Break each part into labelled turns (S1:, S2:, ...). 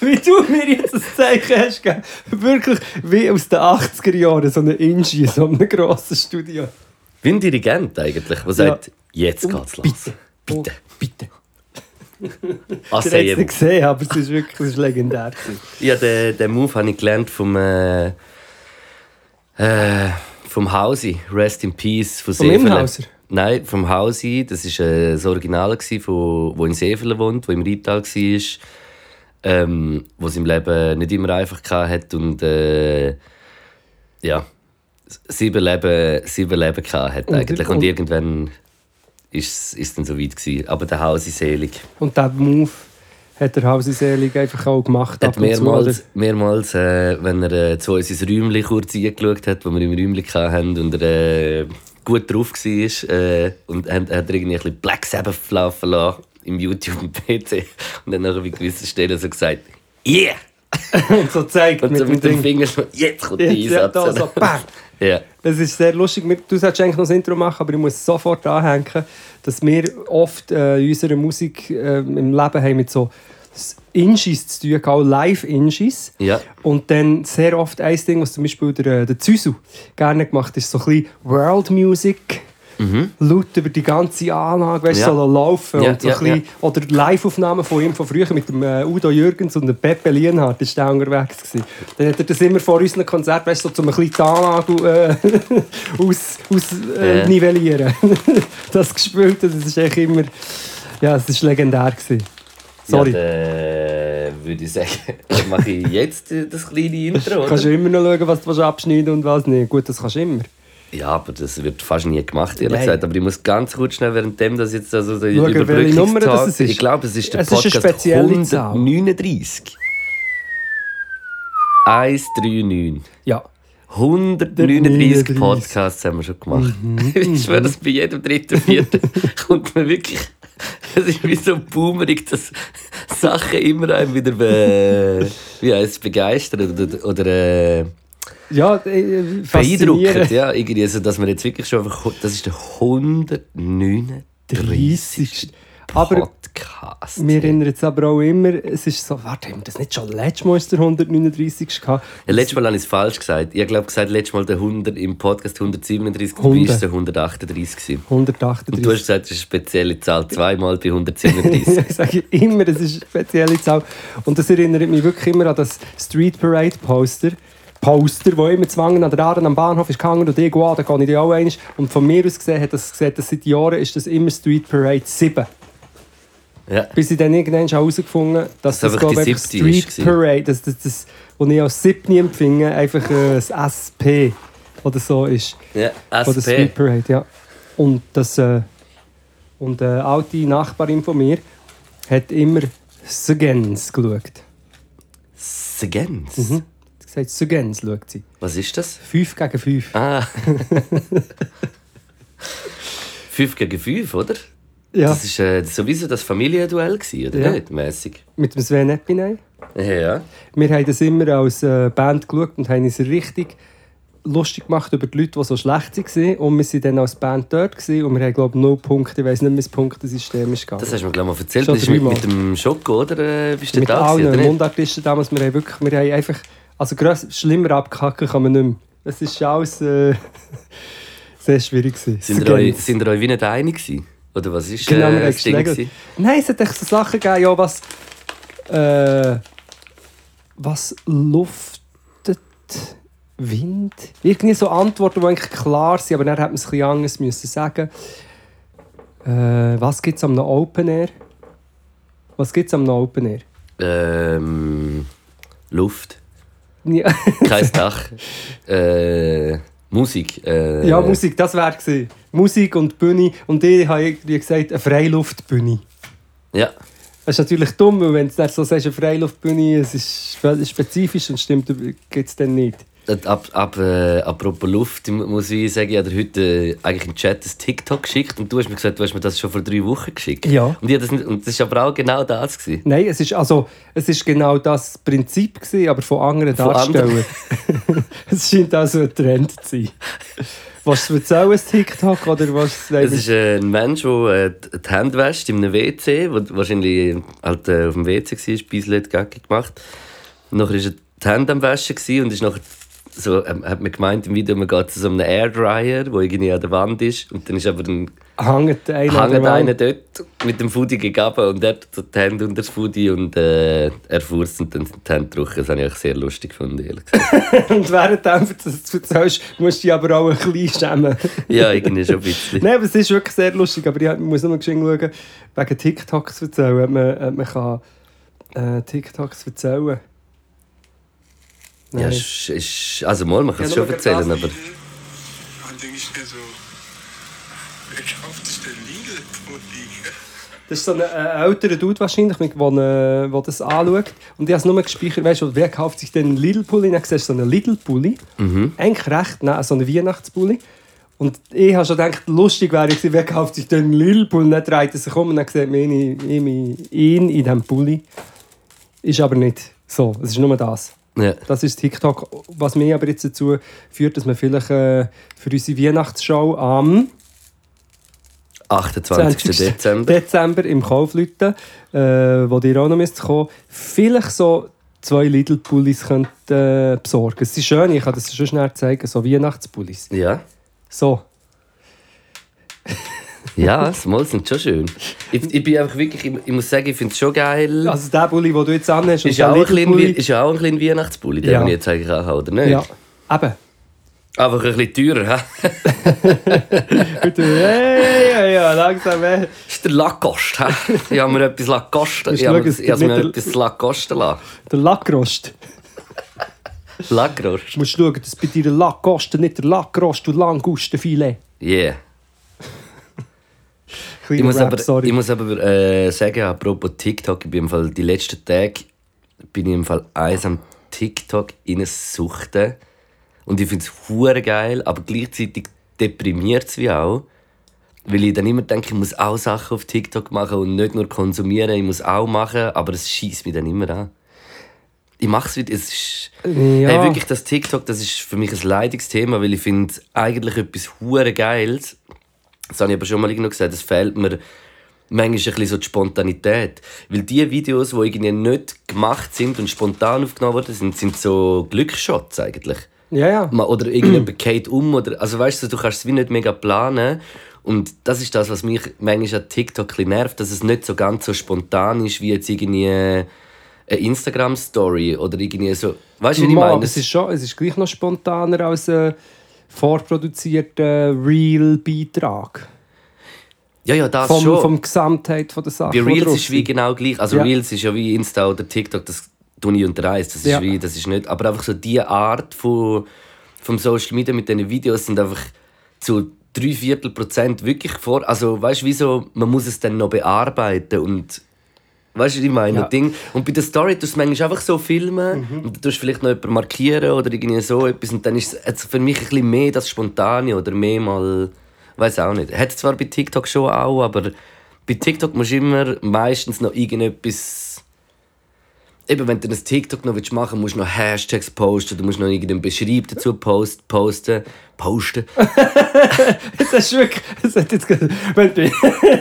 S1: Wie du mir jetzt ein Zeichen hast gegeben. Wirklich wie aus den 80er Jahren, so eine Inchi in so einem grossen Studio.
S2: Wie ein Dirigent eigentlich, der sagt, jetzt geht's los.
S1: Bitte.
S2: Bitte.
S1: Oh, bitte. Ich habe es nicht gesehen, aber es ist wirklich es ist legendär.
S2: Ja, den, den Move habe ich gelernt vom, äh, äh, vom Hausi. Rest in Peace von
S1: Vom. Imhauser?
S2: Nein, vom Hausi. Das war äh, das Original, von, wo in Seefelen wohnt, wo im Rital war. Ähm, wo es im Leben nicht immer einfach hatte und äh, ja, sieben Leben, sieben Leben hatte
S1: Und-
S2: eigentlich. Und,
S1: und-
S2: irgendwann ist es dann so weit gewesen. Aber der Hausi selig.
S1: Und diesen Move hat der Hausi Selig einfach auch gemacht.
S2: Hat
S1: und zu,
S2: mehrmals, mehrmals äh, wenn er äh, zu uns ins Räumchen kurz eingeschaut hat, wo wir im Räumchen hatten und er äh, gut drauf war, äh, und hat, hat er irgendwie ein bisschen Black Sabbath laufen lassen im YouTube und PC und dann nachher bei gewissen Stellen so gesagt «Yeah!»
S1: Und so zeigt
S2: und
S1: mit,
S2: so
S1: dem
S2: mit dem
S1: Ding.
S2: Finger so «Jetzt kommt der
S1: Jetzt, ja,
S2: Einsatz!»
S1: da, so,
S2: ja.
S1: Das ist sehr lustig. Du solltest eigentlich noch das Intro machen, aber ich muss sofort anhängen, dass wir oft äh, in unserer Musik äh, im Leben haben mit so Inchis zu tun, auch Live-Inchis.
S2: Ja.
S1: Und dann sehr oft ein Ding, was zum Beispiel der, äh, der Züsu gerne gemacht hat, ist so ein bisschen World Music. Laut über die ganze Anlage, weißt,
S2: Mhm. Ja.
S1: so laufen.
S2: Ja,
S1: und so
S2: ja,
S1: bisschen, Oder Live-Aufnahmen von ihm von früher mit dem äh, Udo Jürgens und dem Pepe Lienhardt ist der unterwegs gewesen. Dann hat er das immer vor unseren Konzerten, weißt, so, um ein bisschen die Anlage äh, aus, aus, äh,
S2: Ja.
S1: nivellieren. das gespielt, das ist echt immer... Ja, es war legendär. Gewesen. Sorry.
S2: Ja, dann würde ich sagen, mache ich jetzt das kleine Intro, oder?
S1: Kannst du immer noch schauen, was du abschneiden und was nicht. Gut, das kannst du immer.
S2: Ja, aber das wird fast nie gemacht, ehrlich
S1: Nein.
S2: gesagt. Aber ich muss ganz kurz schnell, während das jetzt also der
S1: Schauen, ist.
S2: Ich glaube, es ist der
S1: Es ist
S2: Podcast
S1: Zahl.
S2: 139. 139.
S1: Ja.
S2: 139
S1: 139.
S2: Podcasts haben wir schon gemacht.
S1: Mhm.
S2: ich schwöre, dass bei jedem dritten, vierten kommt man wirklich... Es ist wie so boomerig, dass Sachen immer einen wieder be, wie heisst es, begeistern oder, oder äh,
S1: Ja, äh,
S2: beeindruckend. Ja, irgendwie, also, dass wir jetzt wirklich schon einfach... Das ist der 139.
S1: 30. Aber
S2: Podcast.
S1: wir erinnern jetzt aber auch immer, es ist so, warte, haben wir das nicht schon letztes Mal ist der 139. gehabt?
S2: Ja, letztes Mal habe ich es falsch gesagt. Ich glaube gesagt, letztes Mal der 100 im Podcast 137, dabei
S1: 100.
S2: war es der 138. gewesen.
S1: 138.
S2: Und du hast gesagt, es ist eine spezielle Zahl, zweimal bei 137.
S1: ich sage immer, es ist eine spezielle Zahl. Und das erinnert mich wirklich immer an das Street Parade Poster. Poster, wo immer zwangen an der Aare am Bahnhof ist gehangen und irgendwo an, da gehe ich die auch einmal. Und von mir aus gesehen hat das gesagt, dass seit Jahren ist das immer Street Parade 7.
S2: ja.
S1: Bis ich dann irgendwann herausgefunden habe, dass
S2: Dass
S1: das,
S2: einfach
S1: glaube
S2: die
S1: ich, Street. Parade, das, das, das, was ich als siebte empfinde, einfach äh, das SP oder so ist.
S2: ja.
S1: Von der Street
S2: SP.
S1: Parade, ja. Und, das, äh, und eine alte Nachbarin von mir hat immer Sugens geschaut.
S2: Segens.
S1: Mhm. Sie hat gesagt, Sugens schaut sie.
S2: Was ist das?
S1: 5 gegen 5.
S2: Ah. 5 gegen 5, oder?
S1: Ja,
S2: Das war äh, sowieso das Familienduell, gewesen, oder
S1: Ja.
S2: nicht? Mäßig.
S1: mit dem Sven Epinay.
S2: Ja.
S1: Wir haben das immer als äh, Band geschaut und haben uns richtig lustig gemacht über die Leute, die so schlecht waren. Und wir waren dann als Band dort gewesen, und wir haben, glaube ich, 0 Punkte. Ich weiß nicht, wie das Punktesystem ist gegangen.
S2: Das hast du mir glaube ich mal erzählt.
S1: Schon
S2: Das ist mit, mit dem Schoko, oder? Äh, bist du
S1: mit
S2: da
S1: allen? Mundartisten damals, wir haben wirklich, wir haben einfach, also grösser, schlimmer abgehacken kann man nicht mehr. Das ist alles äh, sehr schwierig gewesen.
S2: Sind ihr, euch, sind ihr euch wie nicht einig gewesen? Oder was ist
S1: Genau,
S2: äh, das Ding? gewesen?
S1: Nein, es hat echt so Sachen gegeben, ja, was, äh, was luftet, Wind? Irgendwie so Antworten, die eigentlich klar sind, aber dann hat man es ein bisschen anders müssen sagen. Äh, was gibt es am Open Air? Was gibt es am Open Air?
S2: Ähm, Luft,
S1: Ja,
S2: kein Dach, äh, Musik. Äh,
S1: ja Musik, das wäre gewesen. Musik und Bühne. Und ich habe irgendwie gesagt, eine Freiluftbühne.
S2: Ja,
S1: Das ist natürlich dumm, wenn du so sagst, eine Freiluftbühne, es ist spezifisch und stimmt, gibt es dann nicht.
S2: Äh, Ab, ab, äh, apropos Luft, ich muss ich sagen, ich habe heute äh, eigentlich im Chat ein TikTok geschickt und du hast mir gesagt, du hast mir das schon vor drei Wochen geschickt.
S1: Ja.
S2: Und, ich das, nicht, und das war aber auch genau das. Gewesen.
S1: Nein, es ist, also, es ist genau das Prinzip, gewesen, aber von anderen
S2: Von
S1: Darstellern. es scheint also ein Trend zu sein. Was du erzählen, ein TikTok oder was?
S2: Es ist äh, ein Mensch, der äh, die Hände wäscht in einem WC, wo wahrscheinlich halt, äh, auf dem WC war, ein bisschen Gaggi gemacht. Und nachher war er die Hände am Waschen und ist nachher so, ähm, hat man gemeint im Video, man geht zu so einem Airdryer, der irgendwie an der Wand ist. Und dann ist aber ein
S1: Hängt einer
S2: Hängt einer dort mit dem Foodie gegeben und er hat so die Hände unter das Foodie und äh, er furzt und dann die Hände trocken. Das habe ich sehr lustig gefunden, ehrlich gesagt.
S1: Und während du das erzählst, musst du dich aber auch ein bisschen schämen.
S2: ja, irgendwie schon ein bisschen.
S1: Nein, aber es ist wirklich sehr lustig. Aber ich muss noch geschwind schauen, wegen TikToks erzählen. Ob man, ob man kann, äh, TikToks erzählen
S2: Ja,
S1: Nein.
S2: ist, ist, also mal, man kann es
S1: Ja,
S2: schon erzählen,
S1: das-
S2: aber...
S3: Dann denke ich mir so, wer kauft sich denn Lidl-Pulli?
S1: Das ist so ein äh, älterer Dude wahrscheinlich, der äh, wo das anschaut. Und ich habe es nur gespeichert, weißt du, wer kauft sich denn einen Lidl-Pulli? Dann siehst du so einen Lidl-Pulli. Eigentlich recht, nein, so einen Weihnachtspulli. Und ich habe schon gedacht, lustig wäre gewesen, wer kauft sich denn einen Lidl-Pulli? Dann dreht er sich um und dann sieht man ihn, ihn, ihn in diesem Pulli. Ist aber nicht so, es ist nur das.
S2: Ja.
S1: Das ist TikTok, was mich aber jetzt dazu führt, dass wir vielleicht äh, für unsere Weihnachtsshow am
S2: 28. Dezember.
S1: Dezember im Kaufleuten, äh, wo ihr auch noch müsst kommen vielleicht so zwei Lidl-Pullis könnt, äh, besorgen. Sie sind schön, ich kann das schon schnell zeigen, so Weihnachtspullis.
S2: Ja.
S1: So.
S2: Ja, Mal sind schon schön. Ich, ich bin einfach wirklich, ich, ich muss sagen, ich finde es schon geil.
S1: Also der Pulli, den du jetzt anhast,
S2: ist, ja auch ein ist ja auch ein kleiner Weihnachtspulli, den
S1: Ja.
S2: ich jetzt eigentlich auch habe, oder nicht?
S1: Ja, eben.
S2: Einfach ein bisschen teurer, hä?
S1: Hey, ja, ja, langsam, hey.
S2: Das ist der Lacoste, hä? Ich habe mir etwas Lacoste, ich habe mir, habe mir etwas Lacoste lassen.
S1: Der Lackrost.
S2: Lackrost.
S1: Du musst schauen, dass bei dir der Lackrost nicht der Lackrost und Langustenfilet.
S2: Yeah.
S1: Kleiner
S2: Ich muss
S1: Rap,
S2: aber,
S1: sorry.
S2: ich muss aber äh, sagen, apropos TikTok, ich bin im Fall die letzten Tage bin ich im Fall eins am TikTok suchten und ich finde es geil, aber gleichzeitig deprimiert es wie auch, weil ich dann immer denke, ich muss auch Sachen auf TikTok machen und nicht nur konsumieren, ich muss auch machen, aber es schießt mich dann immer an. Ich mache es wieder, es ist...
S1: Ja.
S2: Hey, wirklich, das TikTok, das ist für mich ein Leidungsthema, weil ich finde eigentlich etwas hure Geiles. Das habe ich aber schon mal irgendwo gesagt, es fehlt mir manchmal ein bisschen so die Spontanität. Weil die Videos, die irgendwie nicht gemacht sind und spontan aufgenommen worden sind, sind so Glücksshots eigentlich.
S1: Ja, ja.
S2: Oder irgendjemand geht um. Oder, also weißt du, du kannst es wie nicht mega planen. Und das ist das, was mich manchmal an TikTok ein nervt, dass es nicht so ganz so spontan ist, wie jetzt irgendwie eine Instagram-Story oder irgendwie so. Weißt du, wie ich meine?
S1: es ist schon, es ist gleich noch spontaner als ein vorproduzierter Real-Beitrag.
S2: ja, ja, das
S1: Vom,
S2: schon.
S1: vom Gesamtheit von der Sache.
S2: Bei Reels ist wie genau gleich. Also
S1: Ja.
S2: Reels ist ja wie Insta oder TikTok, das tue ich unter eins. Das ist
S1: Ja.
S2: wie, das ist nicht. Aber einfach so die Art von, vom Social Media mit diesen Videos sind einfach zu drei Viertel Prozent wirklich vor. Also weißt du, wieso man muss es dann noch bearbeiten und Weißt du, was ich meine?
S1: Ja. Mhm.
S2: Ding. Und bei der Story tust du manchmal einfach so filmen und dann tust du vielleicht noch jemanden markieren oder irgendwie so etwas und dann ist es für mich ein bisschen mehr das Spontane oder mehr mal, weiß auch nicht. Hat zwar bei TikTok schon auch, aber bei TikTok musst du immer meistens noch irgendetwas Eben, wenn du ein TikTok noch machen willst, musst du noch Hashtags posten, du musst noch irgendeinen Beschreib dazu post, posten. Posten?
S1: Das ist wirklich. Das hat jetzt wenn du,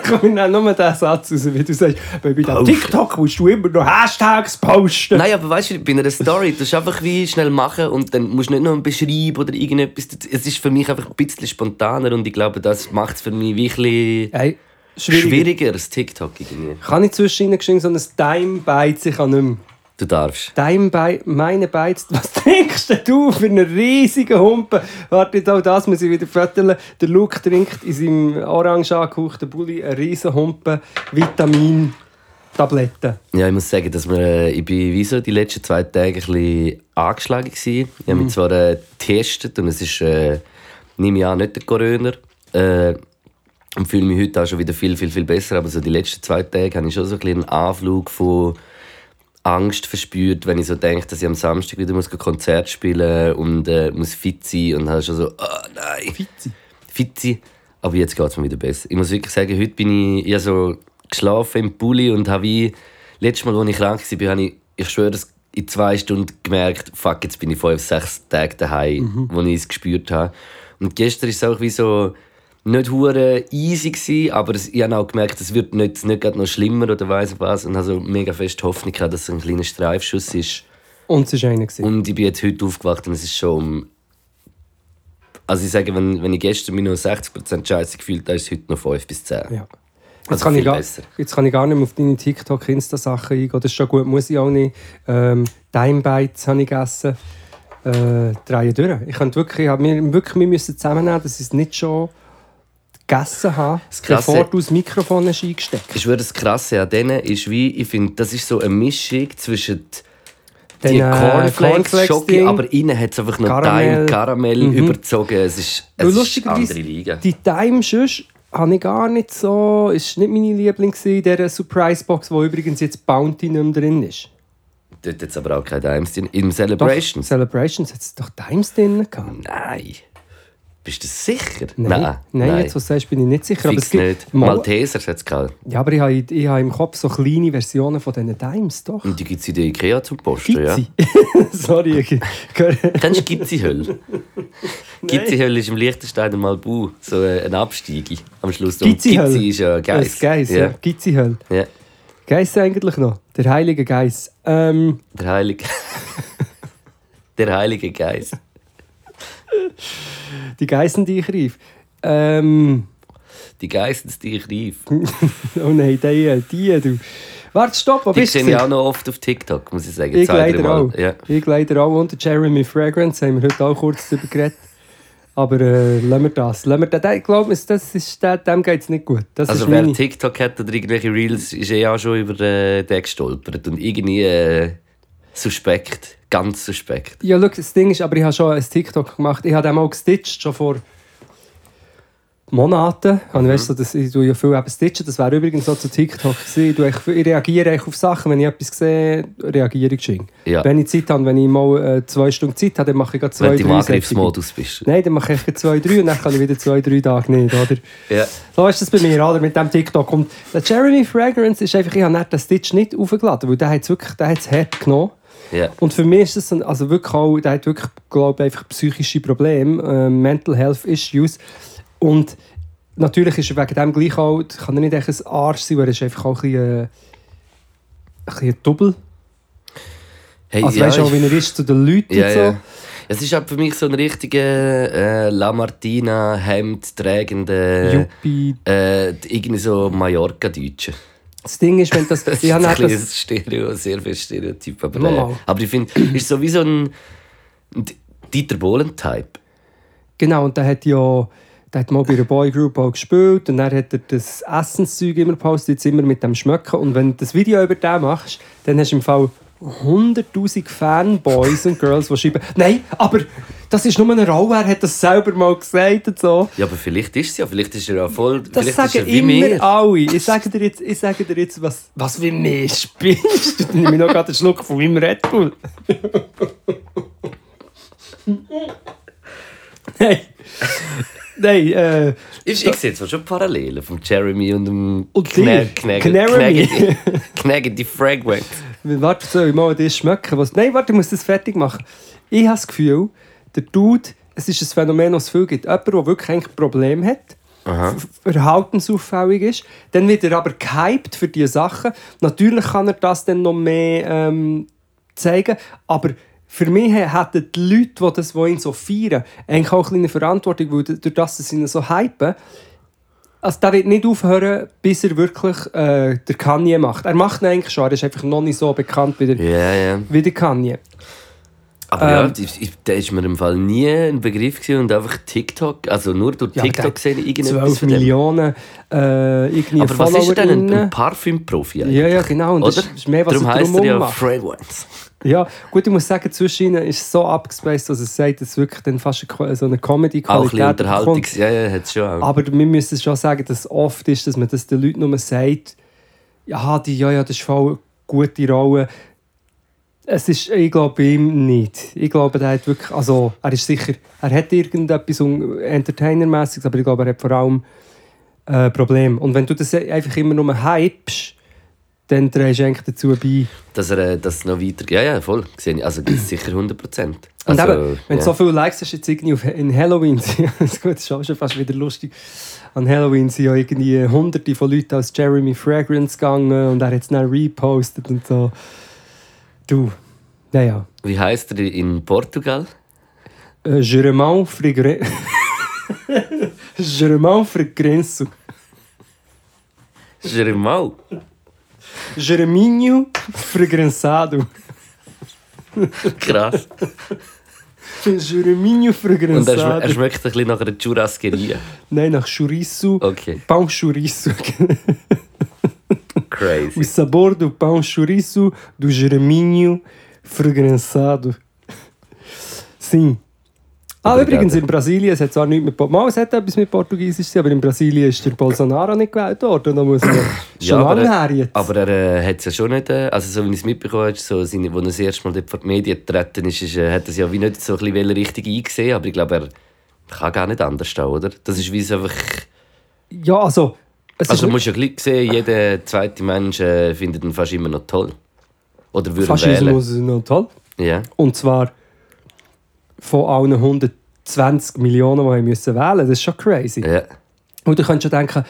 S1: komm, ich nehme nur den Satz raus, wie du sagst, bei dem. TikTok musst du immer noch Hashtags posten.
S2: Nein, aber weißt du, bei einer Story, du musst einfach wie schnell machen und dann musst du nicht noch einen Beschreib oder irgendetwas. Es ist für mich einfach ein bisschen spontaner und ich glaube, das macht es für mich wirklich
S1: Hey, schwierig.
S2: schwieriger als TikTok irgendwie.
S1: Kann ich zwischen ihnen geschrieben, so ein Time-Bite, ich kann nicht mehr.
S2: Du darfst.
S1: Time-Bite, meine Bites, was trinkst du für einen riesigen Humpen? Warte, auch das muss ich wieder föteln. Der Luke trinkt in seinem orange angehauchten Bulli einen riesen Humpen Vitamin-Tabletten.
S2: Ja, ich muss sagen, dass wir, äh, ich bin wie so die letzten zwei Tage ein bisschen angeschlagen gewesen. Ich habe mich zwar äh, getestet und es ist, äh, nehme ich an, nicht der Corona. Äh, und fühle mich heute auch schon wieder viel, viel, viel besser. Aber so die letzten zwei Tage hatte ich schon so ein bisschen einen Anflug von Angst verspürt, wenn ich so denke, dass ich am Samstag wieder muss ein Konzert spielen und äh, muss fit sein und habe schon so, ah nein.
S1: Fitzi.
S2: fit sein. Aber jetzt geht es mir wieder besser. Ich muss wirklich sagen, heute bin ich, habe so geschlafen im Pulli und habe wie, letztes Mal, als ich krank war, habe ich, ich schwöre, es in zwei Stunden gemerkt, fuck, jetzt bin ich fünf, sechs Tage daheim, wo ich es gespürt habe. Und gestern ist es auch wie so, nicht hure easy gewesen, aber ich habe auch gemerkt, es wird nicht, nicht gerade noch schlimmer oder weiss was und habe so mega fest Hoffnung gehabt, dass es ein kleiner Streifschuss ist.
S1: Und es war einer. gewesen.
S2: Und ich bin jetzt heute aufgewacht und es ist schon um also ich sage, wenn, wenn ich gestern mich noch 60% scheiße gefühlt habe, ist es heute noch 5 bis 10.
S1: Ja. Jetzt,
S2: Also
S1: kann ich gar,
S2: besser.
S1: jetzt kann ich gar nicht mehr auf deine TikTok-Insta-Sachen eingehen. Das ist schon gut, muss ich auch nicht. Ähm, Dime Bites habe ich gegessen. Äh, drei durch. Ich wirklich, ich hab mir wirklich wir müssen zusammennehmen, dass ich es nicht schon gegessen habe,
S2: Krasse-
S1: bevor du das Mikrofon hast eingesteckt
S2: Ich schwöre, das Krasse an denen ist wie, ich finde, das ist so eine Mischung zwischen die
S1: Den, äh,
S2: Cornflakes,
S1: Cornflakes
S2: Schoki, aber innen hat es einfach noch
S1: Karamell.
S2: Karamell, Karamell
S1: Mhm.
S2: überzogen. Es ist, es ist
S1: lustigerweise,
S2: andere Liga.
S1: Die Time sonst habe ich gar nicht so. Ist nicht meine Liebling in dieser Surprise-Box, wo übrigens jetzt Bounty nicht mehr drin ist.
S2: Dort hat es aber auch keine Dimes drin. Im
S1: Doch,
S2: Celebrations?
S1: Celebrations hat es doch Times drin gehabt.
S2: Nein. Bist du sicher?
S1: Nein, nein, jetzt, was du sagst, bin ich nicht sicher. aber es
S2: Fix
S1: gibt
S2: nicht.
S1: Mal-
S2: Maltesers hat es gehabt.
S1: Ja, aber ich habe, ich habe im Kopf so kleine Versionen von diesen Times, doch.
S2: Und die gibt es in der Ikea zum Posten, ja.
S1: Sorry. ich-
S2: Kennst du Gizzi-Hölle? Gizzi-Hölle ist im Liechtensteiner Malbu. So eine Absteige am Schluss. Und
S1: Gizzi-Hölle?
S2: Gizzi ist ja Geiss.
S1: Das Geiss, ja.
S2: ja.
S1: Gizzi-Hölle.
S2: ja.
S1: Geiss eigentlich noch? Der heilige Geiss. Ähm,
S2: Der Heilige. Der Heilige Geist.
S1: Die Geissen, die ich rief. Ähm,
S2: Die Geistens, die ich rief.
S1: oh nein, die, die, du. Warte, stopp, wo
S2: Die
S1: bist du?
S2: sehe ich auch noch oft auf TikTok, muss ich sagen.
S1: Ich
S2: Zwei,
S1: leider auch.
S2: Ja.
S1: Ich leider auch. Und Jeremy Fragrance haben wir heute auch kurz darüber geredet. Aber äh, lassen wir das. Lassen wir das. Ich glaube, das ist, dem geht es nicht gut. Das
S2: Also wer
S1: meine...
S2: TikTok hat oder irgendwelche Reels, ist eh auch schon über äh, den gestolpert. Und irgendwie äh, suspekt. Ganz suspekt.
S1: Ja, schau, das Ding ist, aber ich habe schon ein TikTok gemacht. Ich habe den mal gestitcht, schon vor Monaten. Und weißt du, dass ich tue ja viel eben stitchen. Das wäre übrigens so zu TikTok gewesen. Ich, ich reagiere auf Sachen. Wenn ich etwas sehe, reagiere ich geschwind.
S2: Ja.
S1: Wenn ich Zeit habe, wenn ich mal äh, zwei Stunden Zeit habe, dann mache ich gerade zwei,
S2: Wenn du im
S1: drei
S2: Angriffsmodus bist.
S1: Nein, dann mache ich zwei, drei und dann kann ich wieder zwei, drei Tage nicht, oder?
S2: Ja.
S1: So ist das bei mir, oder? Mit dem TikTok. Und der Jeremy Fragrance ist einfach, ich habe den Stitch nicht aufgeladen, weil der hat es wirklich, der hat es hart genommen.
S2: Ja.
S1: Und für mich ist das ein, also wirklich auch, der hat wirklich, glaube ich, einfach psychische Probleme, äh, Mental Health Issues. Und natürlich ist er wegen dem gleich auch, kann er nicht echt ein Arsch sein, weil er ist einfach auch ein bisschen, äh, ein bisschen Double.
S2: Hey,
S1: Also
S2: ja,
S1: weißt du auch, wie er ist zu den Leuten
S2: Ja,
S1: und so.
S2: ja. Es ist halt für mich so ein richtiger äh, Lamartina Hemd tragender
S1: Juppie.
S2: äh, irgendwie so Mallorca-Deutscher.
S1: Das Ding ist, wenn das...
S2: Das ist ein bisschen
S1: das,
S2: Stereo, sehr viel Stereotyp. Aber, äh, aber ich finde, ist so wie so ein ein Dieter Bohlen-Type.
S1: Genau, und der hat ja der hat mal bei einer Boygroup auch gespielt und dann hat er das Essenszeug immer gepostet, jetzt immer mit dem Schmecken. Und wenn du das Video über den machst, dann hast du im Fall 100'000 Fanboys und Girls, die schreiben, nein, aber das ist nur eine Rolle, er hat das selber mal gesagt und so.
S2: Ja, aber vielleicht ist es ja, vielleicht ist er ja voll.
S1: Das
S2: vielleicht ist er
S1: sagen
S2: wie
S1: immer
S2: mir.
S1: alle. Ich sage dir jetzt, ich sage dir jetzt was, was wie mir spinnst. Du nimmst noch gerade einen Schluck von meinem Red Bull. Nein. Nein, äh,
S2: Ich, ich sehe zwar schon Parallelen von Jeremy und dem
S1: Und dir? Knaramy?
S2: Knägende Fragment.
S1: Warte, soll ich mal das schmecken? Was? Nein, warte, ich muss das fertig machen. Ich habe das Gefühl, der Dude, es ist ein Phänomen, das es viel gibt. Jemand, der wirklich ein Problem hat, verhaltensauffällig ist, dann wird er aber gehypt für diese Sachen. Natürlich kann er das dann noch mehr ähm, zeigen, aber für mich hätten die Leute, die, das, die ihn so feiern, eigentlich auch eine Verantwortung, weil durch das, sie ihn so hypen, also der wird nicht aufhören, bis er wirklich äh, der Kanye macht. Er macht ihn eigentlich schon, er ist einfach noch nicht so bekannt wie der,
S2: Ja, ja.
S1: wie der Kanye.
S2: Aber ja,
S1: Ähm,
S2: ich, ich, der ist mir im Fall nie ein Begriff gewesen und einfach TikTok, also nur durch
S1: Ja,
S2: TikTok gesehen, irgendetwas
S1: 12
S2: von dem.
S1: Millionen äh, irgendwie
S2: Aber was ist denn, ein, ein. Parfümprofi eigentlich?
S1: Ja, ja, genau. Und das
S2: Oder?
S1: ist mehr, was
S2: Darum heisst er ja
S1: macht.
S2: Fragrance.
S1: Ja, gut, ich muss sagen, zwischen ihnen ist es so abgespaced, dass es sagt, dass es wirklich dann fast eine so eine
S2: Auch ein
S1: Comedy-Qualität
S2: bisschen Unterhaltung.
S1: bekommt.
S2: Ja, ja, hat es schon auch.
S1: Aber wir müssen schon sagen, dass es oft ist, dass man das den Leuten nur sagt, ja, die, ja, ja, das ist voll eine gute Rolle. Es ist, ich glaube, bei ihm nicht. Ich glaube, er hat wirklich, also, er ist sicher, er hat irgendetwas Entertainermäßiges, aber ich glaube, er hat vor allem äh, Probleme. Und wenn du das einfach immer nur hypst, dann trägst du eigentlich dazu bei.
S2: Dass er äh, das noch weiter... Ja, ja, voll. Also sicher 100 Prozent.
S1: Und
S2: Also,
S1: eben, wenn du
S2: ja.
S1: so viele Likes hast, jetzt irgendwie auf, in Halloween, das ist auch schon fast wieder lustig. An Halloween sind ja irgendwie hunderte von Leuten als Jeremy Fragrance gegangen und er hat es dann repostet und so. Du, naja.
S2: Wie heisst er in Portugal?
S1: Äh, Germão Frigre... Germão Frigrenso.
S2: Jeremau.
S1: Germinho Fragrensado.
S2: Krass.
S1: Germinho
S2: Und er, schme er schmeckt ein bisschen nach einer Churrasqueria.
S1: Nein, nach Chorizo.
S2: Okay.
S1: Pão Chorizo.
S2: Crazy.
S1: O sabor do pão chouriço do germinho fragrensado. Sim. Ah,
S2: Obrigado.
S1: übrigens in Brasilien, es hat zwar nichts mit, Po- Mal, es hat etwas mit Portugiesisch aber in Brasilien ist der Bolsonaro nicht gewählt worden. Da muss man schon
S2: aber,
S1: lange
S2: er-
S1: her jetzt.
S2: aber er äh, hat es ja schon nicht, also so wie ich es mitbekommen habe, so als er das erste Mal dort vor die Medien getreten ist, ist äh, hat er es ja wie nicht so ein bisschen richtig eingesehen, aber ich glaube, er kann gar nicht anders stehen, oder? Das ist wie es einfach...
S1: ja, also... Es
S2: Also du musst ja gleich sehen, jeder zweite Mensch äh, findet ihn fast immer noch toll. Oder würde ihn wählen.
S1: Faschismus ist noch toll.
S2: Ja.
S1: Und zwar von allen 120 Millionen, die müssen wählen Das ist schon crazy.
S2: ja.
S1: Und du könntest schon denken,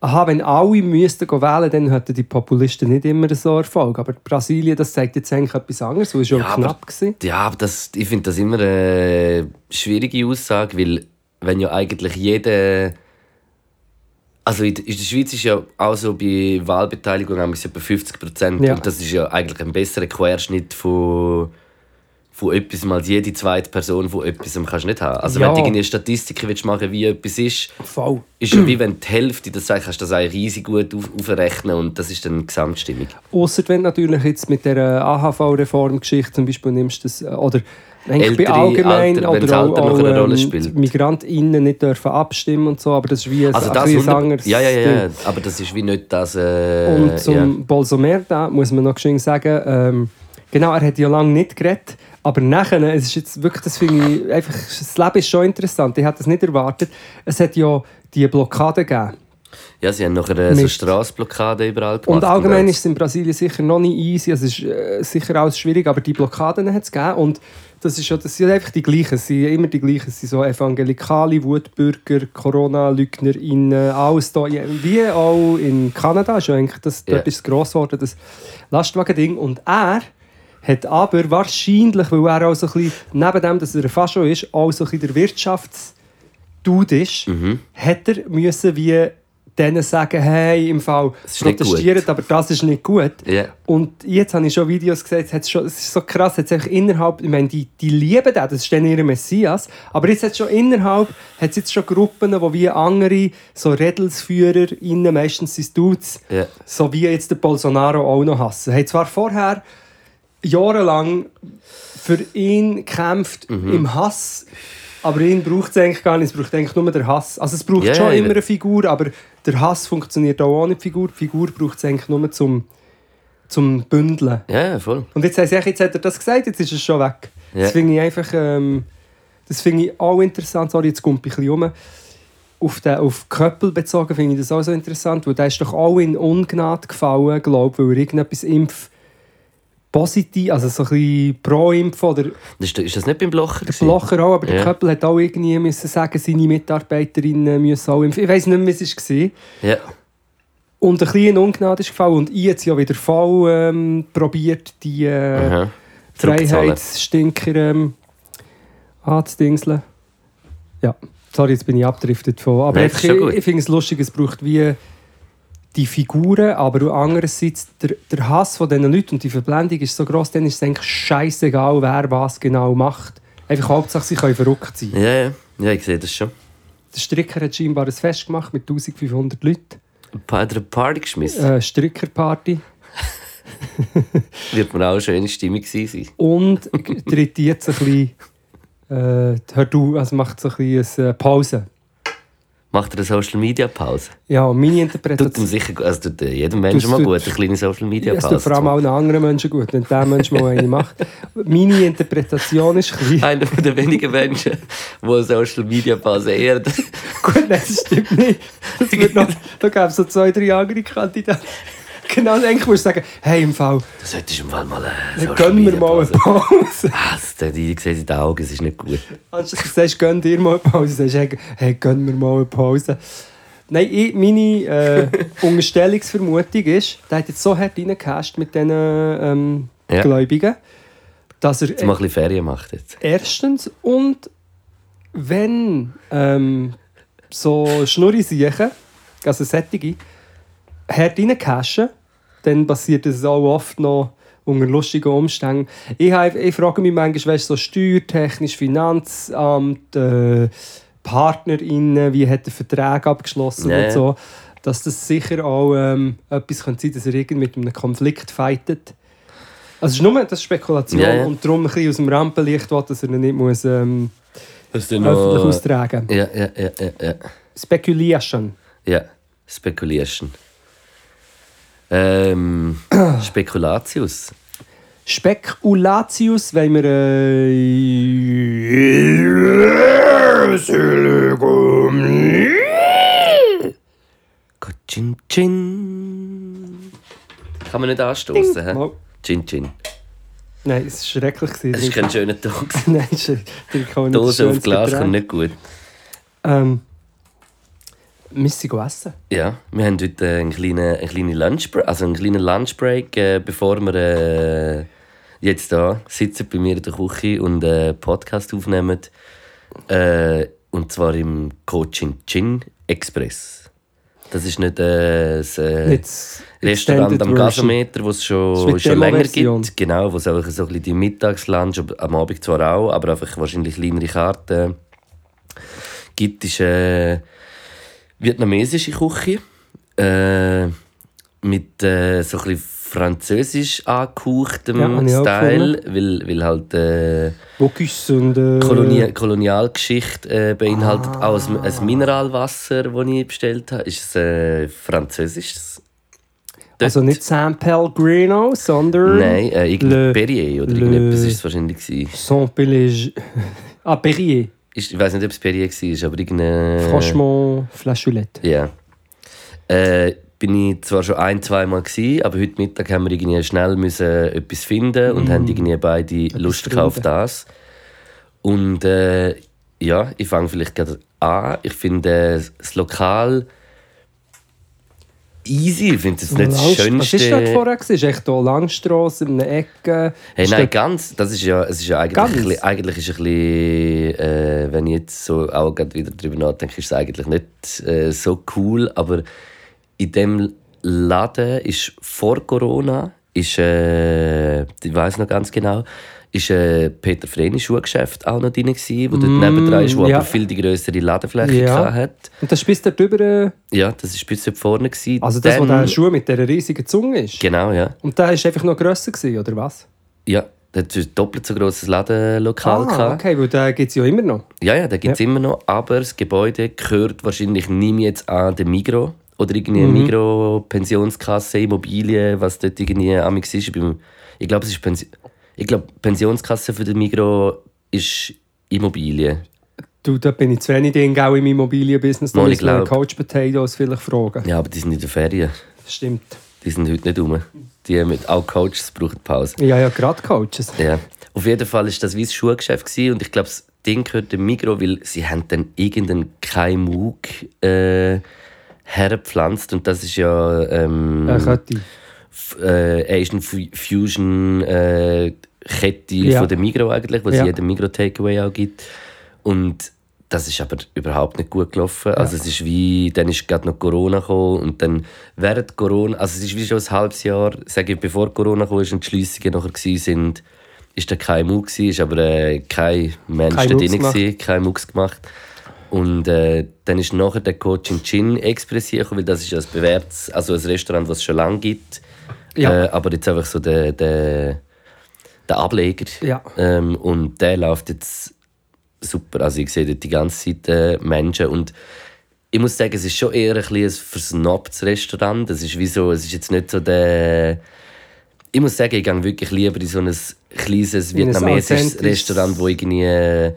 S1: aha, wenn alle müssten wählen, dann hätten die Populisten nicht immer so Erfolg. Aber Brasilien, das zeigt jetzt eigentlich etwas anderes, weil es schon
S2: Ja, aber-
S1: knapp war.
S2: Ja, aber das, ich finde das immer eine schwierige Aussage, weil wenn ja eigentlich jeder... Also in der Schweiz ist ja auch so bei Wahlbeteiligung haben wir etwa 50 Prozent.
S1: Ja.
S2: Und das ist ja eigentlich ein besserer Querschnitt von, von etwas als jede zweite Person von etwas kannst du nicht haben. Also
S1: Ja.
S2: wenn du irgendwie eine Statistik willst machen wie etwas ist,
S1: Voll.
S2: ist ja wie wenn die Hälfte das sagt, kannst du das eigentlich riesig gut auf, aufrechnen und das ist dann die Gesamtstimmung.
S1: Ausser wenn du natürlich jetzt mit der AHV-Reform-Geschichte zum Beispiel nimmst, das, äh, oder
S2: Ältere
S1: allgemein,
S2: Alter, wenn
S1: oder auch,
S2: noch eine Rolle
S1: ähm,
S2: spielt.
S1: MigrantInnen nicht dürfen abstimmen und so, aber das ist wie ein,
S2: Also das
S1: ein
S2: 100
S1: anderes
S2: ja, ja, ja,
S1: Ding.
S2: aber das ist wie nicht das... Äh,
S1: Und zum
S2: ja.
S1: Bolsonaro da muss man noch schön sagen, ähm, genau, er hat ja lange nicht geredet, aber nachher, es ist jetzt wirklich, das finde ich, einfach, das Leben ist schon interessant, ich hätte das nicht erwartet. Es hat ja die Blockade gegeben.
S2: Ja, sie haben nachher äh, so Strassblockaden überall gemacht.
S1: Und allgemein ist es in Brasilien sicher noch nicht easy, es ist äh, sicher alles schwierig, aber die Blockaden hat es gegeben und das, ist ja, das sind einfach die gleichen, es sind immer die gleichen, es sind so evangelikale Wutbürger, Corona-LeugnerInnen, alles da, wie auch in Kanada, ist ja eigentlich das, dort ist es gross geworden, das Lastwagen-Ding. Und er hat aber wahrscheinlich, weil er auch so ein bisschen, neben dem, dass er ein Fascho ist, auch so ein bisschen der Wirtschaftsdude ist,
S2: Mhm.
S1: hat er müssen wie denen sagen, hey, im Fall protestiert, aber das ist nicht gut.
S2: Ja.
S1: Und jetzt habe ich schon Videos gesehen, es, schon, es ist so krass, jetzt einfach innerhalb, ich meine, die, die lieben das, das ist dann ihr Messias, aber jetzt hat schon innerhalb, hat es jetzt schon Gruppen, wo wie andere, so Redelsführer, innen, meistens sind es Dudes,
S2: Ja.
S1: so wie jetzt der Bolsonaro auch noch hassen. Haben zwar vorher jahrelang für ihn gekämpft
S2: Mhm.
S1: im Hass, aber ihn braucht es eigentlich gar nicht, es braucht eigentlich nur der Hass. Also es braucht
S2: Ja,
S1: schon immer eine Figur, aber der Hass funktioniert auch ohne die Figur. Die Figur braucht es eigentlich nur zum, zum Bündeln.
S2: ja, ja, voll.
S1: Und jetzt, heisst, jetzt hat er das gesagt, jetzt ist es schon weg.
S2: Ja.
S1: Das finde ich einfach ähm, das finde ich auch interessant. Sorry, jetzt kommt ein bisschen rum. Auf, den, auf Köppel bezogen finde ich das auch so interessant, weil der ist doch auch in Ungnade gefallen, glaube ich, weil er irgendetwas Impf positiv, also so ein bisschen pro Impf oder
S2: Das ist, ist das nicht beim Blocher?
S1: der Blocher auch, aber der
S2: Ja.
S1: Köppel hat auch irgendwie müssen sagen, seine Mitarbeiterinnen müssen auch impfen. Ich weiß nicht mehr, wie es war.
S2: Ja.
S1: Und ein bisschen Ungnade ist gefallen und ich jetzt ja wieder voll ähm, probiert, die äh. Freiheitsstinker ähm, anzudingseln. Ja, sorry, jetzt bin ich abgedriftet von. Aber
S2: Nein,
S1: ich, ich finde es lustig, es braucht wie die Figuren, aber andererseits der, der Hass von diesen Leuten und die Verblendung ist so groß, dann ist es eigentlich scheißegal, wer was genau macht. Einfach Hauptsache, sie können verrückt sein.
S2: Ja, ja. Ja, ich sehe das schon.
S1: Der Stricker hat scheinbar ein Fest gemacht mit 1500 Leuten.
S2: Hat er eine Party geschmissen?
S1: Äh, Strickerparty.
S2: Wird man auch eine schöne Stimmung sein.
S1: Und tritt jetzt ein bisschen, äh, hört du, also macht so ein bisschen eine Pause.
S2: Macht er eine Social Media Pause?
S1: Ja, meine
S2: Tut ihm
S1: Interpretation...
S2: sicher. Also tut jedem Menschen mal gut, eine kleine Social Media
S1: Ja, es
S2: Pause.
S1: tut vor allem allen anderen Menschen gut, wenn der Mensch mal eine macht. Meine Interpretation ist klein.
S2: Einer von den wenigen Menschen, die eine Social Media Pause eher.
S1: Gut, nein, das stimmt nicht. Das wird noch, da gäbe es so zwei, drei andere Kandidaten. Genau, dann musst du sagen, hey, im Fall,
S2: Du solltest im Fall mal
S1: dann
S2: Social
S1: gönn mir mal eine
S2: Pause. Was? Der die sieht in den Augen, es ist nicht gut.
S1: Anstatt du sagst, gönn dir mal eine Pause, sagst du, hey, gönn mir mal eine Pause. Nein, ich, meine äh, Unterstellungsvermutung ist, der hat jetzt so hart reingehasht mit diesen ähm,
S2: Ja.
S1: Gläubigen, dass er
S2: Jetzt mal ein bisschen Ferien macht jetzt.
S1: erstens und wenn ähm, so Schnurrisiechen, also sättige, hart reincachen, dann passiert das auch oft noch unter lustigen Umständen. Ich, hab- ich frage mich manchmal, weißt, so steuertechnisch, Finanzamt, äh, PartnerInnen, wie hat der Vertrag abgeschlossen
S2: Ja,
S1: und so, dass das sicher auch ähm, etwas könnte sein, dass er irgendwie mit einem Konflikt fightet. Also es ist nur das ist Spekulation
S2: ja.
S1: und darum ein bisschen aus dem Rampenlicht will, dass er nicht muss, ähm,
S2: Das ist
S1: öffentlich austragen
S2: Ja, ja, ja, ja, ja.
S1: Speculation.
S2: Ja, Speculation. Ähm, Spekulatius.
S1: Spekulatius, wenn wir. Äh,
S2: Chin Chin. Kann man nicht anstoßen, hä? Chin Chin.
S1: Nein, es war schrecklich.
S2: Es ist kein schöner Tag.
S1: Nein, es ist ich kann nicht
S2: Dose auf Glas kommt nicht gut.
S1: Ähm, müssen gehen essen.
S2: Ja, wir haben heute einen kleinen, einen kleinen Lunchbreak, also einen kleinen Lunchbreak, äh, bevor wir äh, jetzt da sitzen bei mir in der Küche und einen Podcast aufnehmen. Äh, und zwar im Coaching Chin Express. Das ist nicht äh, das äh, Restaurant am. Gasometer, das es schon, schon länger gibt. Genau, wo es auch so ein bisschen die Mittagslunch, am Abend zwar auch, aber einfach wahrscheinlich kleinere Karten gibt. ist äh, vietnamesische Küche äh, mit äh, so ein bisschen französisch angehauchtem
S1: Ja,
S2: Style, weil, weil halt äh,
S1: Bocuse und. Äh,
S2: Koloni Kolonialgeschichte äh, beinhaltet
S1: Ah.
S2: auch ein, ein Mineralwasser, das ich bestellt habe. Ist es äh, französisch? Dort-
S1: Also nicht San Pellegrino, sondern.
S2: Nein, äh, irgendwie
S1: Le-
S2: Perrier oder
S1: Le-
S2: irgendetwas ist es wahrscheinlich.
S1: Saint Pellegrino. Ah, Perrier.
S2: Ich weiß nicht, ob es Perrier war, aber irgendeine.
S1: Franchement, Flaschulette.
S2: Ja. Äh, bin ich zwar schon ein, zwei Mal gewesen, aber heute Mittag haben wir irgendwie schnell müssen etwas finden und haben irgendwie beide Lust gehabt auf das. Und äh, ja, ich fange vielleicht gerade an. Ich finde äh, das Lokal easy. Ich finde es nicht das
S1: Langst-
S2: Schönste.
S1: Was war das vorher? Ist echt hier Langstrasse in einer Ecke?
S2: Hey, nein,
S1: dort-
S2: ganz. Das ist ja, es ist ja eigentlich, bisschen, eigentlich ist ein bisschen, äh, wenn ich jetzt so auch gerade wieder darüber nachdenke, ist es eigentlich nicht äh, so cool. Aber in dem Laden ist vor Corona, ist, äh, ich weiß noch ganz genau, ist äh, Peter Vreni Schuhgeschäft auch noch drin gewesen, wo dort nebendran ist, wo
S1: Mm, ja.
S2: aber viel die größere Ladefläche
S1: Ja.
S2: hat.
S1: Und das bis da drüber. äh,
S2: Ja, das ist bis dort vorne gewesen.
S1: Also das, wo
S2: Dann-
S1: der Schuh mit dieser riesigen Zunge ist.
S2: Genau, ja.
S1: Und der war einfach noch grösser, gewesen, oder was?
S2: Ja, der hat ein doppelt so grosses Ladenlokal
S1: Ah,
S2: gehabt.
S1: okay, weil den gibt es ja immer noch.
S2: Ja, ja, den gibt es immer noch, aber das Gebäude gehört wahrscheinlich nicht mehr jetzt an den Migro oder irgendwie
S1: Mhm.
S2: Migro, Pensionskasse, Immobilien, was dort irgendwie amix ist. Ich, glaube, es ist Pensi ich glaube, Pensionskasse für den Migro ist Immobilien.
S1: Du, da bin ich zu wenig drin, auch im Immobilienbusiness. Da einen
S2: glaub-
S1: Coach Potatoes vielleicht fragen.
S2: Ja, aber die sind in der Ferien.
S1: Stimmt.
S2: Die sind heute nicht rum. Die mit auch Coaches brauchen Pause.
S1: Ja, ja, gerade Coaches.
S2: Ja. Auf jeden Fall ist das wie ein Schuhgeschäft gewesen, und ich glaube, das Ding gehört dem Migro, weil sie haben dann irgendeinen Keimug äh, hergepflanzt und das ist ja ähm,
S1: Äh.
S2: F- äh, Asian Fu- Fusion äh, Kette
S1: Ja.
S2: von der Migro eigentlich, was
S1: Ja.
S2: es jedem Migro Takeaway auch gibt. Und das ist aber überhaupt nicht gut gelaufen. Also es ist wie, dann ist gerade noch Corona gekommen und dann während Corona, also es ist wie schon ein halbes Jahr, sage ich, bevor Corona kam und die Schliessungen nachher sind, ist da kein Mug gsi, ist aber äh, kein Mensch
S1: Kein
S2: da drin gsi, kein Mucks gemacht. Und äh, dann ist nachher der Coach in Gin Express gekommen, weil das ist ja ein bewährtes, also ein Restaurant, das es schon lange gibt.
S1: Ja.
S2: Äh, aber jetzt einfach so der, der, der Ableger.
S1: Ja.
S2: Ähm, und der läuft jetzt super. Also ich sehe dort die ganze Zeit äh, Menschen und ich muss sagen, es ist schon eher ein, ein versnobtes Restaurant. Das ist wie so, es ist jetzt nicht so der... Ich muss sagen, ich gehe wirklich lieber in so ein kleines
S1: In ein
S2: vietnamesisches Restaurant, wo irgendwie...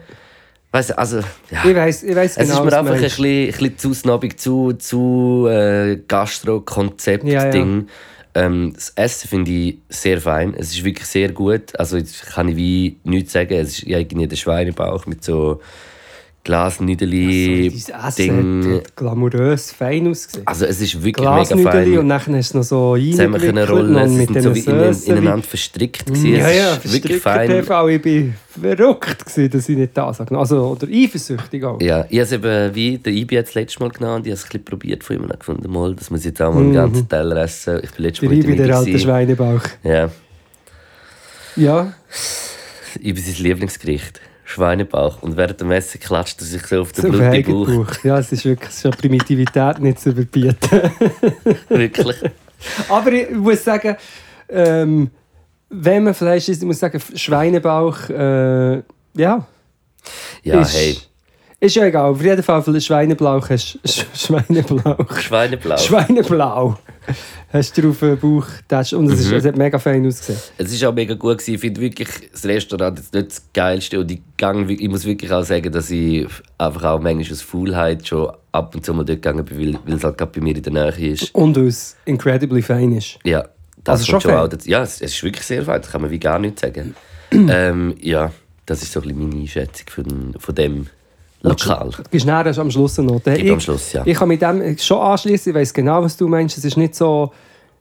S2: Weiss, also, ja.
S1: Ich weiss, ich
S2: Es
S1: genau,
S2: ist mir
S1: was du
S2: einfach ein bisschen, ein bisschen zu snobbig, zu, zu äh, Gastro-Konzept-Ding. Ähm, das Essen finde ich sehr fein. Es ist wirklich sehr gut. Also jetzt kann ich wie nichts sagen. Es ist ja irgendwie der Schweinebauch mit so Glasnüdeli,
S1: Dein Essen
S2: Ding.
S1: glamourös, fein ausgesehen.
S2: Also es ist wirklich mega
S1: Glasnüdeli und
S2: fein.
S1: dann hast du noch so reingewickelt
S2: rollen. Sie
S1: mit
S2: so wie
S1: Sössen.
S2: ineinander verstrickt. gewesen.
S1: Ja,
S2: es
S1: ja,
S2: ist wirklich fein.
S1: TV. Ich bin verrückt, gewesen, dass ich nicht da sage. Also, oder eifersüchtig auch.
S2: Ja, ich habe es eben wie der Ibi jetzt letztes Mal genommen und ich habe es ein bisschen probiert von ihm und gefunden, mal, das muss ich jetzt auch mal einen ganzen Teller essen. Ich bin letztes
S1: Der
S2: Mal
S1: Ibi,
S2: dem
S1: der alte. Schweinebauch.
S2: Ja,
S1: Ja,
S2: Ibi sein Lieblingsgericht. Schweinebauch. Und während dem Essen klatscht er sich so auf den
S1: so
S2: blutigen Bauch.
S1: Bauch. Ja, es ist wirklich schon Primitivität nicht zu überbieten.
S2: Wirklich.
S1: Aber ich muss sagen, ähm, wenn man Fleisch isst, ich muss sagen, Schweinebauch, äh, ja.
S2: Ja,
S1: ist,
S2: hey.
S1: Ist ja egal. Auf jeden Fall, für den Schweinebauch hast Sch- Schweinebauch.
S2: Schweineblau.
S1: Schweineblau. Hast du auf den Bauch getatscht. Und es, ist,
S2: Mhm.
S1: es hat mega fein ausgesehen.
S2: Es war auch mega gut. Gewesen. Ich finde wirklich, das Restaurant ist nicht das Geilste. Und ich, gang, ich muss wirklich auch sagen, dass ich einfach auch manchmal aus Faulheit schon ab und zu mal dort gegangen bin, weil, weil es halt gerade bei mir in der Nähe ist.
S1: Und es incredibly fein ist.
S2: Ja, das
S1: Also schon fein?
S2: auch. Ja, es, es ist wirklich sehr fein. Das kann man wie gar nicht sagen. ähm, ja, das ist so ein bisschen meine Einschätzung von, von dem Lokal.
S1: Du gibst nachher am Schluss Note.
S2: Gib am Schluss, ja.
S1: Ich kann mit dem schon anschließen. Ich weiß genau, was du meinst. Es ist nicht so,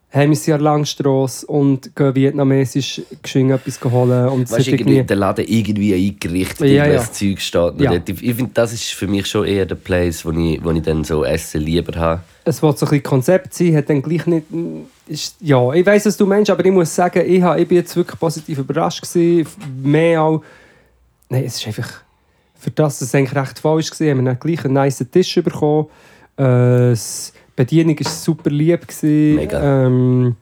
S1: hey, wir der Langstrasse und gehen vietnamesisch geschwind etwas holen. Und
S2: Weißt irgendwie
S1: irgendwie...
S2: der Laden irgendwie eingerichtet,
S1: Ja, ja.
S2: Zeug steht noch
S1: Ja.
S2: Ich, ich finde, das ist für mich schon eher der Place, wo ich, wo ich dann so Essen lieber habe.
S1: es will so ein bisschen Konzept sein, hat dann gleich nicht... Ist, ja, ich weiß, was du meinst, aber ich muss sagen, ich, habe, ich bin jetzt wirklich positiv überrascht gewesen. Mehr auch... Nein, es ist einfach... Für das, es eigentlich recht falsch war, haben wir dann gleich einen nice Tisch bekommen. Äh, das- die Bedienung war super lieb. Gewesen.
S2: Mega.
S1: Ähm,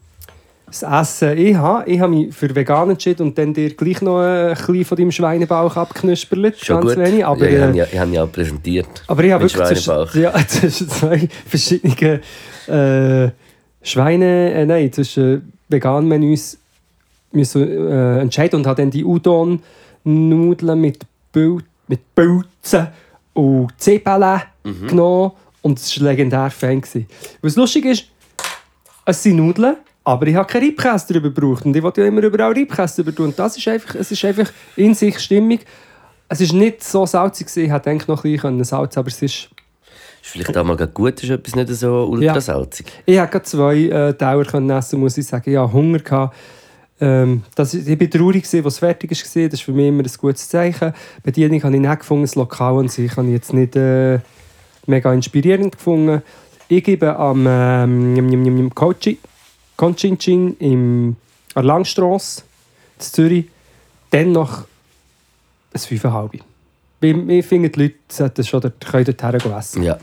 S1: das Essen, ich habe, ich habe mich für vegan entschieden und dann dir gleich noch ein bisschen von deinem Schweinebauch abknüspert.
S2: Schon
S1: ganz
S2: gut.
S1: wenig, aber,
S2: ja, ich
S1: äh,
S2: habe ich habe ja auch präsentiert.
S1: aber ich habe wirklich zwischen, ja, zwischen zwei verschiedenen äh, Schweine, äh, nein, zwischen veganen Menüs müssen, äh, entscheiden und habe dann die Udon-Nudeln mit, Pil mit Pilzen und Zwiebeln
S2: Mhm.
S1: genommen und es war legendär fein. gewesen. Was lustig ist, es sind Nudeln, aber ich habe keinen Reibkäse darüber gebraucht und ich wollte ja immer überall Reibkäse drüber tun und das ist einfach, es ist einfach in sich stimmig. Es ist nicht so salzig gewesen, ich hätte eigentlich noch ein bisschen Salz, aber es ist...
S2: Ist vielleicht auch mal gut, ist etwas nicht so ultrasalzig.
S1: Ich hatte gerade zwei äh, können essen, muss ich sagen. Ich hatte Hunger. Gehabt. Ähm, das, ich war traurig, als es fertig war. Das ist für mich immer ein gutes Zeichen. Die Bedienung habe ich nicht gefunden. Das Lokal an sich habe ich jetzt nicht äh, mega inspirierend gefunden. Ich gebe am ähm, Kochi- Conchinching im Langstrasse in Zürich dann noch ein 5,5. Ich, finde, die Leute sollten schon dort, können dorthin essen.
S2: Ja.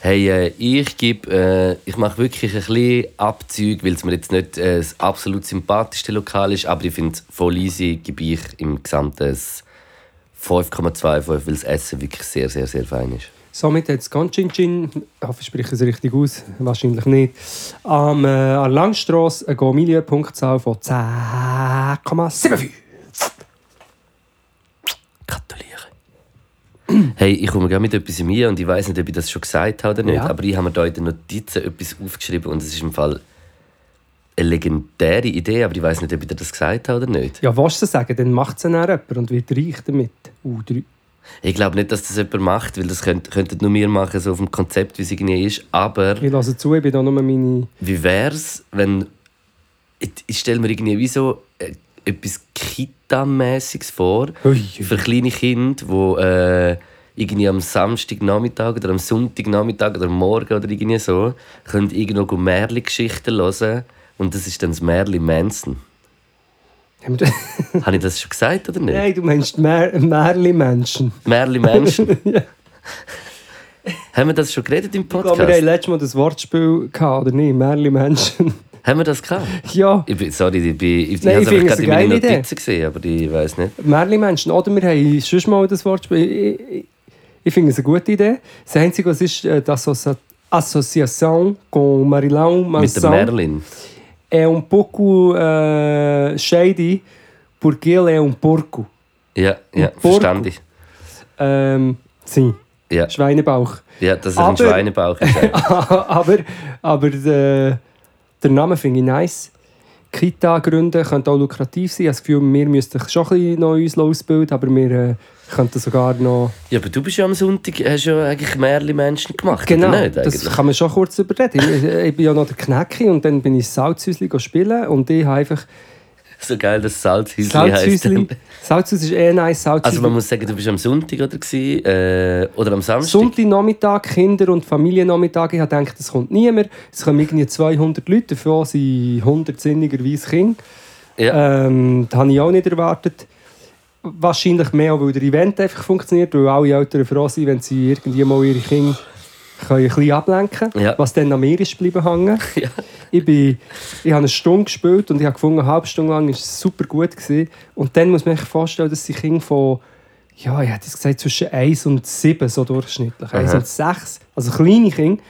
S2: Hey, äh, ich gebe, äh, ich mache wirklich ein bisschen Abzüge, weil es mir jetzt nicht äh, das absolut sympathischste Lokal ist, aber ich finde voll easy, gebe ich im Gesamten ein 5,25, weil das Essen wirklich sehr, sehr, sehr fein ist.
S1: Somit hat es Conchinching, ich hoffe, ich spreche es richtig aus, wahrscheinlich nicht, am, äh, Langstrasse eine Go-Milieu-Punktzahl von 10,75.
S2: Gratuliere. Hey, ich komme gerne mit etwas in mir und ich weiß nicht, ob ich das schon gesagt habe oder nicht,
S1: Ja.
S2: aber ich habe mir da in den Notizen etwas aufgeschrieben und es ist im Fall eine legendäre Idee, aber ich weiß nicht, ob ich dir das gesagt habe oder nicht.
S1: Ja, willst du sagen, dann macht es dann auch jemand und wird reich damit. Uh, drei.
S2: Ich glaube nicht, dass das jemand macht, weil das könnt, könnten nur wir machen, so auf dem Konzept, wie es irgendwie ist. Aber
S1: Ich lasse zu, ich bin da nur meine...
S2: wie wäre es, wenn. Ich, ich stelle mir irgendwie wie so äh, etwas Kita-mäßiges vor.
S1: Ui,
S2: Für kleine Kinder, die äh, irgendwie am Samstagnachmittag oder am Sonntagnachmittag oder am Morgen oder irgendwie so, können irgendwo Märli-Geschichten hören. Und das ist dann das Märli Manson. Habe ich das schon gesagt oder nicht?
S1: Nein, du meinst Mer Märli-Menschen.
S2: Märli Menschen. Haben wir das schon geredet im
S1: Ich glaube,
S2: Podcast?
S1: wir hatten letztes Mal das Wortspiel gehabt, oder nicht? Märli-Menschen.
S2: Haben wir das gehabt?
S1: ja,
S2: Ich bin, sorry, ich, bin, ich,
S1: Nein,
S2: habe
S1: ich
S2: es gerade in
S1: eine
S2: meinen. Notizen gesehen, aber ich weiß nicht.
S1: Märli-Menschen. Oder wir haben schon mal das Wortspiel. Ich, ich, Ich finde es eine gute Idee. Das Einzige, was ist, äh, die Associa Associação com Marilão
S2: Mit dem
S1: Mansão
S2: Merlin.
S1: é um pouco äh, shady, porque ele é um porco.
S2: Ja, ja, verstanden.
S1: Ähm, sim,
S2: Ja,
S1: Schweinebauch.
S2: ja, er ein
S1: Aber-
S2: Schweinebauch ist.
S1: aber aber der, der Name finde ich nice. Kita gründen könnte auch lukrativ sein. Ich habe das Gefühl, wir müssten schon ein bisschen noch uns ausbilden, aber wir äh, könnten sogar noch...
S2: Ja, aber du bist ja am Sonntag, hast ja eigentlich mehrere Menschen gemacht,
S1: Genau,
S2: nicht?
S1: das kann man schon kurz überreden. Ich, ich bin ja noch der Knäcki und dann bin ich Salzhäuschen spielen und ich habe einfach...
S2: So geil, dass Salzhäusli heisst.
S1: Salzhäuschen ist eh nice. Salzhäuschen.
S2: Also man muss sagen, du bist am Sonntag oder, gewesen, äh, oder am Samstag.
S1: Sonntagnachmittag, Kinder- und Familiennachmittag. Ich habe gedacht, es kommt niemand. Es kommen irgendwie 200 Leute, davon sind 100 sinnigerweise Kinder.
S2: Ja.
S1: Ähm, das habe ich auch nicht erwartet. Wahrscheinlich mehr, weil der Event einfach funktioniert, weil alle Eltern froh sind, wenn sie irgendwie mal ihre Kinder können ein bisschen ablenken
S2: Ja.
S1: was dann an mir ist bleiben hängen.
S2: Ja.
S1: Ich, bin, ich habe eine Stunde gespielt und ich habe gefunden, eine halbe Stunde lang war es super gut. Gewesen. Und dann muss man sich vorstellen, dass die Kinder von, ja, ich hätte es gesagt, zwischen 1 und 7 so durchschnittlich. 1
S2: Aha.
S1: und 6, also kleine Kinder.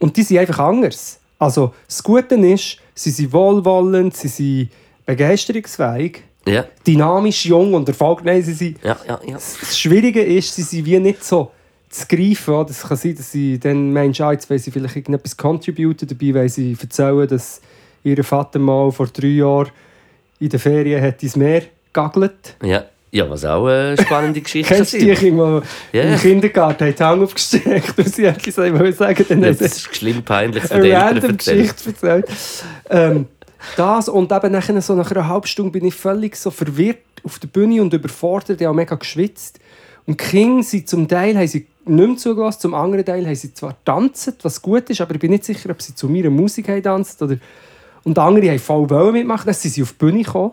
S1: Und die sind einfach anders. Also das Gute ist, sie sind wohlwollend, sie sind begeisterungsfähig,
S2: Ja,
S1: dynamisch, jung und erfolgreich. Nein, sie sind
S2: ja, ja. ja.
S1: das Schwierige ist, sie sind wie nicht so zu greifen. oder? Es kann sein, dass sie dann Menschen ah, jetzt sie vielleicht irgendetwas contributen, dabei weil sie erzählen, dass ihr Vater mal vor drei Jahren in den Ferien hat ins Meer gagelt.
S2: ja. Ja, was auch eine spannende Geschichte
S1: Kennst du Kinder, die
S2: Ja.
S1: im Kindergarten haben die Hand aufgestreckt und sie etwas wollen sagen dann
S2: Das ist schlimm peinlich
S1: eine
S2: die Eltern.
S1: Geschichte erzählt. Ähm, das und eben nachher so nach einer halben Stunde bin ich völlig so verwirrt auf der Bühne und überfordert, ich habe mega geschwitzt. Und die Kinder sind zum Teil haben sie nicht mehr zugelassen, zum anderen Teil haben sie zwar tanzt, was gut ist, aber ich bin nicht sicher, ob sie zu meiner Musik tanzt oder und andere haben voll wollen mitmachen, dann sind sie auf die Bühne gekommen.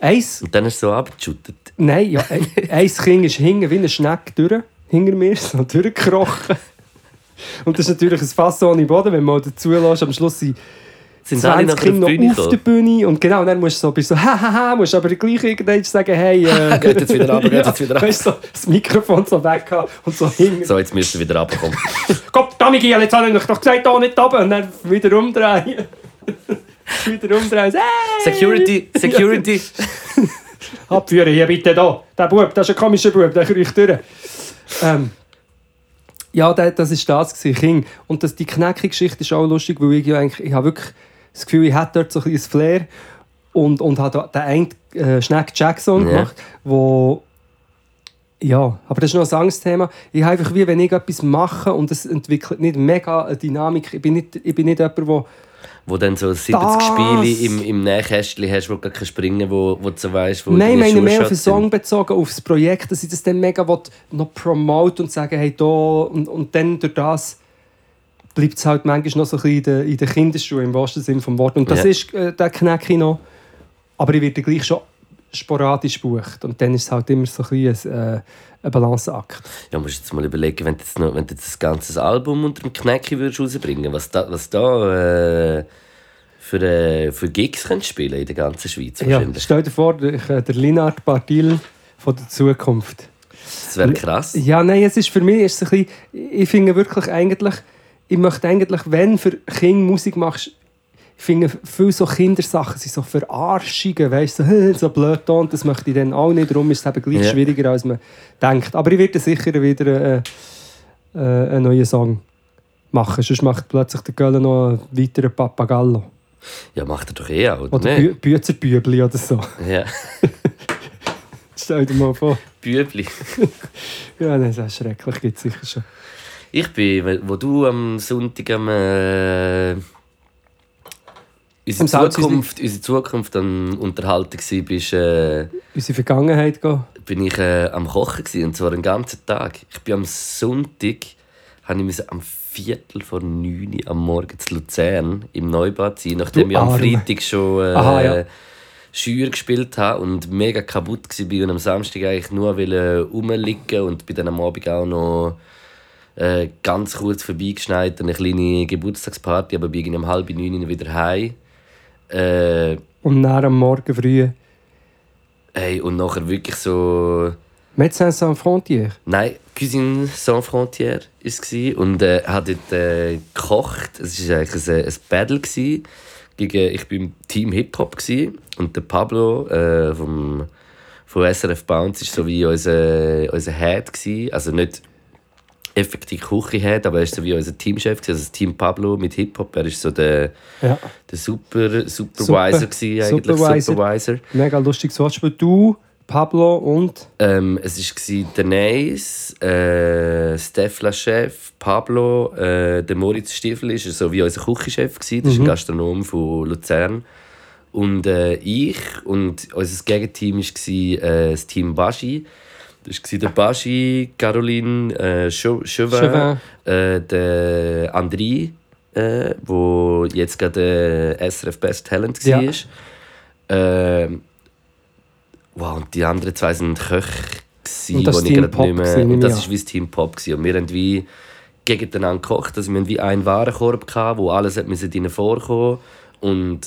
S1: Eins,
S2: Und dann ist so abgeschüttet.
S1: nein, ja, ein ein Kind ist hinten wie eine Schnecke durch, hinter mir, so durchgekrochen. Und das ist natürlich ein Fass ohne Boden, wenn man dazu lässt. Am Schluss sind
S2: Sind alle
S1: 20
S2: nachher auf
S1: Kinder noch
S2: Bühne
S1: auf der? Bühne und genau, dann musst du so, bist so, hahaha, musst aber gleich irgendwann sagen, hey, äh,
S2: Geht jetzt wieder runter, geht jetzt wieder runter.
S1: Weißt du, so, das Mikrofon so weg und so hinten.
S2: So, jetzt müsst ihr wieder runterkommen.
S1: Komm, Tommy Giel, jetzt habe ich euch doch gesagt, da nicht oben. Und dann wieder umdrehen. wieder umdrehen. Hey!
S2: Security, Security.
S1: Abführen hier bitte da. Der Bub, das ist ein komischer Bub, der kriecht durch. Ähm, ja, das, ist das gewesen, King. Und das, die Knäcki-Geschichte ist auch lustig, weil ich ja eigentlich, ich habe wirklich das Gefühl, ich hätte dort so ein bisschen Flair und, und habe den einen äh, Schneck Jackson
S2: Ja.
S1: gemacht, wo ja, aber das ist noch ein Angstthema. Ich habe einfach wie, wenn ich etwas mache und es entwickelt nicht mega eine Dynamik, ich bin nicht, ich bin nicht jemand, der
S2: Wo dann so 70
S1: Das-
S2: Spiele im, im Nähkästchen hast, wo du gar Springen, wo, wo du so weißt, wo
S1: Nein, meine mehr auf den. Song bezogen, auf das Projekt, dass ich das dann mega will, noch promote und sagen, hey, da und, und dann durch das bleibt es halt manchmal noch so ein bisschen in den, in den Kinderschuhen, im wahrsten Sinne des Wortes. Und das
S2: Ja.
S1: ist äh, der Knäcki noch. Aber ich werde gleich schon sporadisch gebucht. Und dann ist es halt immer so ein, bisschen ein, äh, ein Balanceakt.
S2: Ja, musst jetzt mal überlegen, wenn du jetzt, noch, wenn du jetzt das ganze Album unter dem Knäcki würdest rausbringen was da, was da äh, für, äh, für Gigs könntest spielen in der ganzen Schweiz
S1: Ja, stell dir vor, der, äh, der Linard Bartil von der Zukunft.
S2: Das wäre krass.
S1: Ja, nein, es ist für mich ist es ein bisschen, ich finde wirklich eigentlich, ich möchte eigentlich, wenn für Kinder Musik machst, ich finde viele so Kindersachen sind so Verarschungen, weißt du, so, so blöd da und das möchte ich dann auch nicht, darum ist es eben gleich
S2: Ja.
S1: schwieriger, als man denkt. Aber ich werde sicher wieder äh, äh, einen neuen Song machen, sonst macht plötzlich der Göller noch einen weiteren Papagallo.
S2: Ja, macht er doch eh auch, oder,
S1: Oder? Bü Büzerbübli oder so.
S2: Ja,
S1: Stell dir mal vor.
S2: Bübli.
S1: Ja, nein, das ist schrecklich, gibt es sicher schon.
S2: Ich bin, wo du am Sonntag am äh, unsere,
S1: Am.
S2: Zukunft, unsere Zukunft am Unterhalten bist, äh,
S1: Unsere Vergangenheit gehen.
S2: bin ich äh, am Kochen gsi und zwar den ganzen Tag. Ich bin am Sonntag, habe ich am Viertel vor neun Uhr am Morgen zu Luzern im Neubad sein, nachdem
S1: Du
S2: ich am
S1: Arme.
S2: Freitag schon äh,
S1: Aha, ja.
S2: Scheuer gespielt habe und mega kaputt war und am Samstag eigentlich nur rumliegen und bin dann am Abend auch noch äh, ganz kurz vorbeigeschneit, eine kleine Geburtstagsparty, aber bin um halb neun wieder heim. Äh,
S1: Und dann am Morgen früh
S2: hey, und nachher wirklich so...
S1: Médecins Sans Frontières.
S2: Nein, Cuisine Sans Frontières war es und äh, hat dort äh, gekocht. Es war eigentlich ein, ein Battle gewesen gegen ich bin im Team Hip Hop gewesen. und der Pablo äh, vom von SRF Bounce ist so wie unser, unser Head gewesen. also nicht effektiv Küche-Head, aber er ist so wie unser Teamchef also das Team Pablo mit Hip Hop. Er ist so der,
S1: Ja.
S2: der Super Supervisor
S1: Super.
S2: gewesen, eigentlich
S1: Supervisor.
S2: Supervisor.
S1: Mega lustiges Wortspiel. Du, Pablo und...
S2: Ähm, es war Denise, äh, Steph Chef, Pablo, äh, der Moritz Stiefel ist so wie unser Küchenchef gewesen. Das ist ein Gastronom von Luzern. Und äh, ich und unser Gegenteam war äh, das Team Baschi. Das war der Baschi, Caroline, äh, Chau- Chauvin,
S1: Chauvin.
S2: äh, der André, äh, wo jetzt gerade äh, SRF Best Talent
S1: Ja.
S2: war. Ähm, wow, und die anderen zwei sind Köche, wo ich gerade
S1: Pop
S2: nicht mehr...
S1: gewesen,
S2: Und das war wie das Team Pop. Gewesen. Und wir haben wie gegeneinander gekocht. Also wir hatten wie einen Warenkorb, gehabt, wo alles drin vorkommen und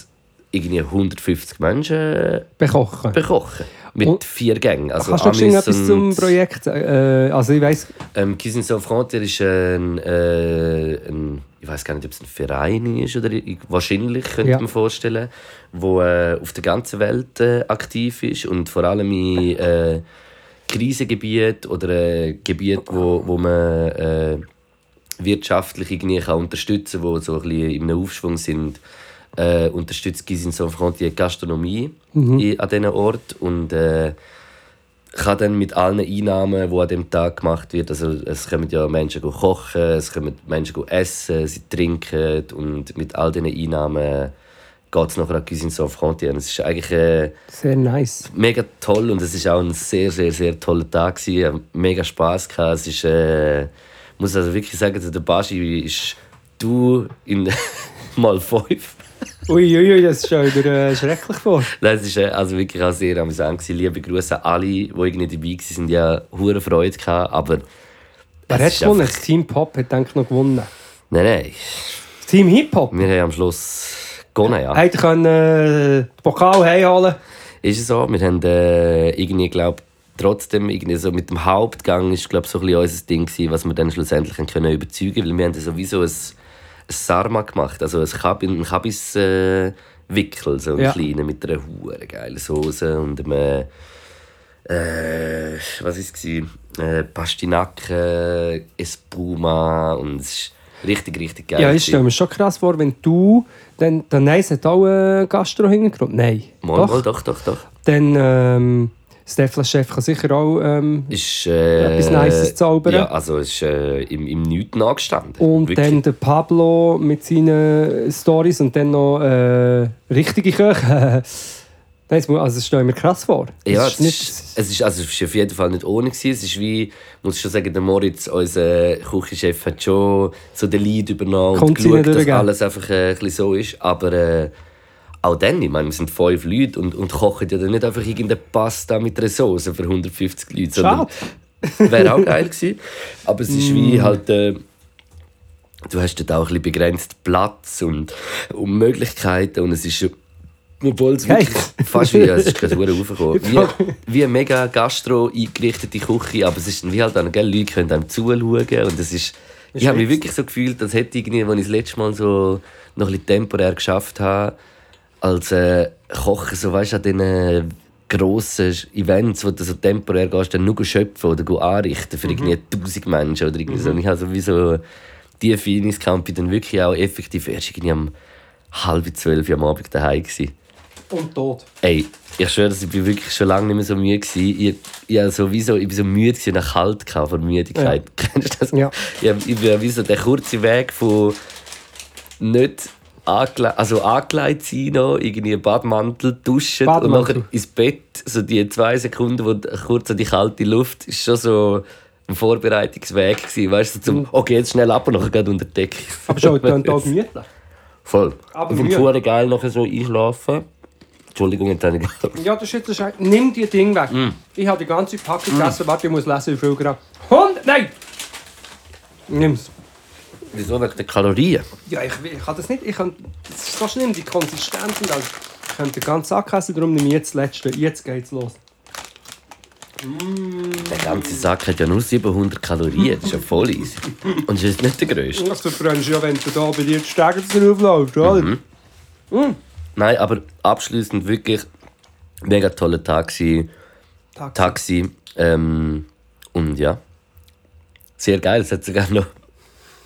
S2: irgendwie 150 Menschen
S1: Bekochen.
S2: bekochen. Mit
S1: Und-
S2: vier Gängen. Also
S1: Kannst du
S2: Amis
S1: etwas zum Projekt? Äh, also ich weiss,
S2: ähm, Cuisine Sans Frontières ist ein, äh, ein ich weiß gar nicht, ob es ein Verein ist oder ich- wahrscheinlich könnte
S1: Ja.
S2: mir vorstellen, wo äh, auf der ganzen Welt äh, aktiv ist und vor allem in äh, Krisengebieten oder äh, Gebieten, wo, wo man äh, wirtschaftlich irgendwie kann unterstützen die so ein bisschen in einem Aufschwung sind, äh, unterstützt Cuisine Sans Frontières die Gastronomie in, an diesen Ort und äh, kann dann mit allen Einnahmen, die an dem Tag gemacht wird, also es kommen ja Menschen kochen, es kommen Menschen essen, sie trinken und mit all diesen Einnahmen geht es nachher an Cuisine Sans Frontières. Es ist eigentlich äh,
S1: sehr nice.
S2: mega toll und es ist auch ein sehr, sehr, sehr toller Tag gewesen. Mega Spass gehabt. Es ist, äh, ich muss also wirklich sagen, der Baschi ist du in mal fünf.
S1: Uiuiui, ui, das stell dir äh, schrecklich vor.
S2: Nein, es war also wirklich auch sehr amüsant. gewesen. Liebe Grüße an alle, die irgendwie dabei waren. Die haben hure Freude gehabt, aber...
S1: Wer hat
S2: ist
S1: gewonnen?
S2: einfach-
S1: Das Team Pop hat denke ich noch gewonnen.
S2: Nein, nein.
S1: Das Team Hip Hop?
S2: Wir haben am Schluss gewonnen, ja.
S1: Hätte können äh, den Pokal heimholen
S2: Ist es so? Wir haben äh, irgendwie, glaube trotzdem irgendwie so mit dem Hauptgang ist glaube so ein bisschen unser Ding gewesen, was wir dann schlussendlich können überzeugen, weil wir haben sowieso ein, ein Sarma gemacht, also ein Kabis, ein Kabis äh, Wickel, so einen
S1: Ja.
S2: kleinen mit einer hure geilen Soße und einem äh, was ist es äh, Pastinaken, Espuma und es ist richtig richtig geil.
S1: Ja, ich stelle mir schon krass vor, wenn du... Dann, dann Nice hat auch einen Gastro-Hintergrund. Nein.
S2: Mal,
S1: doch.
S2: mal, doch, doch, doch.
S1: Dann ähm, Stefan Chef kann sicher auch... Ähm,
S2: Ist, äh,
S1: Etwas Nices zaubern.
S2: Ja, also es ist äh, im, im Nichts nachgestanden.
S1: und
S2: Wirklich.
S1: dann der Pablo mit seinen Stories und dann noch äh, richtige Köche. Nein, es muss- also das stelle mir krass vor. Das
S2: Ja,
S1: ist
S2: es
S1: nicht,
S2: ist, es ist, also es ist auf jeden Fall nicht ohne. Gewesen. Es ist wie, muss ich schon sagen, der Moritz, unser Küchenchef, hat schon so den Lead übernommen und
S1: Kommt sie
S2: geschaut, dass alles einfach äh, ein bisschen so ist. Aber äh, auch dann, ich meine, wir sind fünf Leute und, und kochen ja dann nicht einfach irgendeine Pasta mit einer Soße für 150 Leute, sondern
S1: Schade.
S2: wäre auch geil gewesen. Aber es ist
S1: Mm.
S2: wie halt... Äh, du hast dort auch ein bisschen begrenzt Platz und, und Möglichkeiten und es ist obwohl es wirklich fast wie, es ist gerade verdammt raufgekommen, wie, wie eine mega Gastro eingerichtete Küche, aber es ist wie halt dann, gell, Leute können einem zuschauen und es ist, ich habe mich wirklich so gefühlt, als hätte ich irgendwie, als ich das letzte Mal so noch ein bisschen temporär geschafft habe, als äh, Kochen, so weißt du, an diesen grossen Events, wo du so temporär gehst, dann nur schöpfen oder anrichten für irgendwie 1000 Menschen oder irgendwie so. Und ich habe so wie so die gehabt, bin dann wirklich auch effektiv erst irgendwie um halb zwölf Uhr am Abend daheim gewesen.
S1: und tot.
S2: Ey, ich schwöre, dass ich wirklich schon lange nicht mehr so müde war. Ich, ich, hab so, wie so, ich bin so müde und kalt gehabt von Müdigkeit. Kennst du das?
S1: Ja.
S2: Ich, ich bin wie so der kurze Weg von nicht angle also angelegt sein, noch, irgendwie Badmantel duschen und
S1: Badmantel.
S2: nachher ins Bett. So die zwei Sekunden, wo kurz an die kalte Luft, ist schon so ein Vorbereitungsweg gewesen. Weißt du, so zum, okay, jetzt schnell ab und nachher geht unter die Decke.
S1: Aber schon, dann auch gemütlich.
S2: Voll.
S1: Aber
S2: und. Fuhren geil nachher so einschlafen. Entschuldigung, jetzt habe ich
S1: Ja, das ist jetzt ein Scheiß. Nimm die Ding weg.
S2: Mm.
S1: Ich habe die ganze Packung gegessen. Warte, ich muss lesen, wie viel Gramm. 100! Nein! Nimm's.
S2: Wieso wegen der Kalorien?
S1: Ja, ich, ich kann das nicht. Ich kann, das ist so schlimm, die Konsistenz und alles. Ich könnte den ganzen Sack essen, darum nehme ich jetzt das letzte. Jetzt geht's los.
S2: Der ganze Sack hat ja nur 700 Kalorien. Das ist ja voll easy. Und das ist nicht der grösste.
S1: Das verbrennst du ja, wenn du da bei dir die Stege draufläufst, oder?
S2: Nein, aber abschließend wirklich mega toller Tag.
S1: Taxi.
S2: Taxi. Ähm, und ja, sehr geil. Es hat sogar noch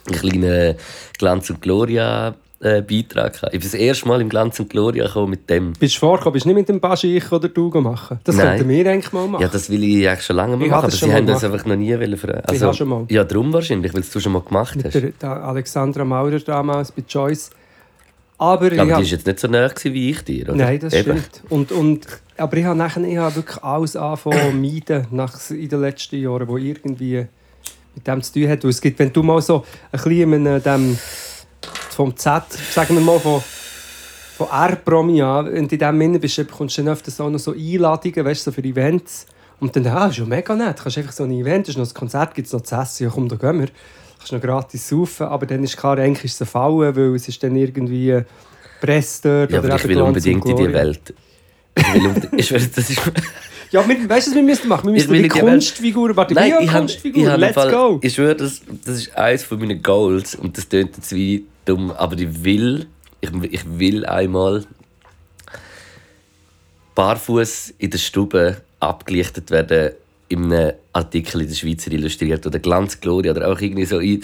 S2: einen kleinen Glanz und Gloria äh, Beitrag gehabt. Ich bin das erste Mal im Glanz und Gloria gekommen mit dem.
S1: Bist du vorgekommen? Bist du nicht mit dem Baschich oder du machen? Das
S2: Nein.
S1: könnten wir eigentlich mal machen.
S2: Ja, das will ich eigentlich schon lange mal
S1: Ich
S2: machen, aber sie haben das einfach noch nie fragen. Also,
S1: habe schon mal.
S2: Ja, darum wahrscheinlich, weil du schon mal gemacht hast.
S1: der, der Alexandra Maurer damals bei Joyce. Aber, ich
S2: aber die war jetzt nicht so nah wie ich dir, oder?
S1: Nein, das
S2: Eben.
S1: stimmt. Und, und, aber ich habe nachher ich habe wirklich alles angefangen zu meiden nach, in den letzten Jahren, wo irgendwie mit dem zu tun hat. Weil es gibt, wenn du mal so ein bisschen in dem, vom Z, sagen wir mal von, von R-Promi an, wenn du in dem Sinne bist, bekommst du dann öfters auch noch so Einladungen, weißt du, so für Events. Und dann, ah, ist ja mega nett. Du kannst einfach so ein Event, ist noch ein Konzert, gibt es noch zu essen, ja komm, da gehen wir. Du kannst noch gratis saufen, aber dann ist klar, eigentlich ist es ein Fallen, weil es ist dann irgendwie Presse dort
S2: Ja,
S1: oder
S2: aber ich will unbedingt in die. Welt. Ich will unbedingt, ich will, das ist,
S1: Ja, wir, weißt du, was wir müssen machen? Wir müssen die. Kunstfigur, warte,
S2: Nein, ich
S1: Kunstfigur,
S2: ich hab
S1: let's
S2: Fall,
S1: go!
S2: Ich schwöre, das, das ist eines von meinen Goals und das klingt jetzt wie dumm, aber ich will, ich, ich will einmal barfuß in der Stube abgelichtet werden in einem Artikel in der Schweizer Illustriert oder Glanz Gloria oder auch irgendwie so. Ich,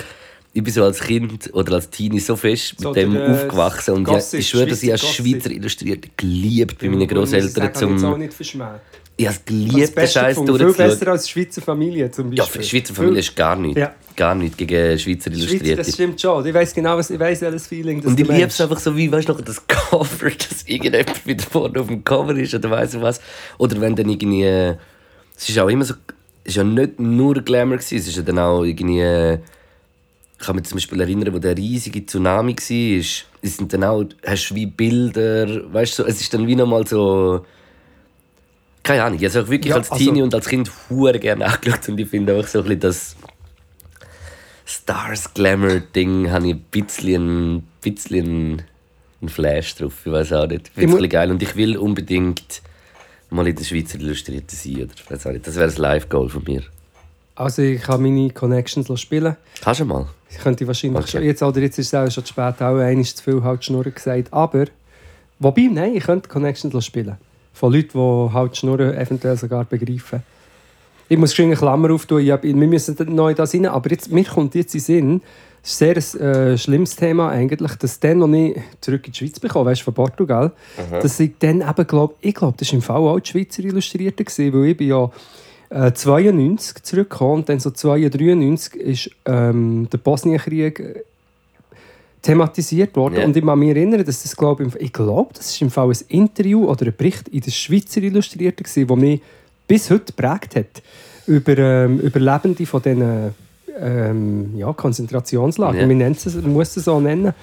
S2: ich bin so als Kind oder als Teenie so fest mit
S1: So
S2: dem
S1: der,
S2: aufgewachsen und
S1: Gossip,
S2: ich schwöre, dass ich als
S1: Schweizer
S2: Illustrierte geliebt bei meinen
S1: Ich
S2: Großeltern
S1: Ich habe jetzt auch
S2: zum.
S1: nicht verschmäht.
S2: Ich habe geliebt, den Scheiß
S1: gefunden, viel
S2: durchzuschauen.
S1: besser als die Schweizer Familie zum
S2: Ja,
S1: Beispiel.
S2: für die Schweizer Familie ist gar nichts.
S1: Ja.
S2: Gar nichts gegen Schweizer
S1: Schweizer, das
S2: Illustrierte.
S1: stimmt schon. Ich weiß genau, was, ich weiß welches Feeling
S2: Und ich liebe es einfach so, wie, weißt du, noch das Cover, dass irgendjemand wieder vorne auf dem Cover ist oder weiss ich was. Oder wenn dann irgendwie. Es ist auch immer so. Es ist ja nicht nur Glamour, gewesen, es ist ja dann auch irgendwie. Ich kann mich zum Beispiel erinnern, wo der riesige Tsunami war. Es sind dann auch. Hast du wie Bilder. Weißt du, so, es ist dann wie nochmal so. Keine Ahnung. Ich habe es wirklich
S1: Ja,
S2: als
S1: also-
S2: Teenie und als Kind hure gerne angeschaut und ich finde auch so ein bisschen das. Stars Glamour Ding habe ich ein bisschen, ein bisschen einen Flash drauf. Ich weiß auch nicht. Ich
S1: Ich
S2: finde es geil und ich will unbedingt mal in der Schweizer Illustrierte sein. Oder? Weiß auch nicht. Das wäre das Live-Goal von mir.
S1: Also ich kann meine Connections spielen.
S2: Kannst du mal?
S1: Ich könnte wahrscheinlich
S2: Okay.
S1: schon, jetzt, oder jetzt ist es auch schon zu spät, auch einmal zu viel halt Schnurren gesagt. Aber, wobei, nein, ich könnte Connections spielen. Von Leuten, die halt Schnurren eventuell sogar begreifen. Ich muss schon eine Klammer auftun, ich hab, wir müssen neu da rein, aber jetzt, mir kommt jetzt in den Sinn, es ist ein sehr äh, schlimmes Thema eigentlich, dass dann noch nicht zurück in die Schweiz bekommen, weißt du, von Portugal, dass ich dann eben glaube, ich glaube, das war im Fall auch die Schweizer Illustrierte, gewesen, weil ich bin ja äh, 92 zurückgekommen und dann so 92, 93 ist ähm, der Bosnienkrieg thematisiert worden
S2: Ja.
S1: und ich kann mich erinnern, dass das glaube ich, ich glaube, das ist im Fall ein Interview oder ein Bericht in der Schweizer Illustrierte gewesen, wo mich bis heute geprägt hat über ähm, Überlebende von diesen ähm, ja, Konzentrationslagern.
S2: Ja.
S1: Man nennt es, man muss es so nennen.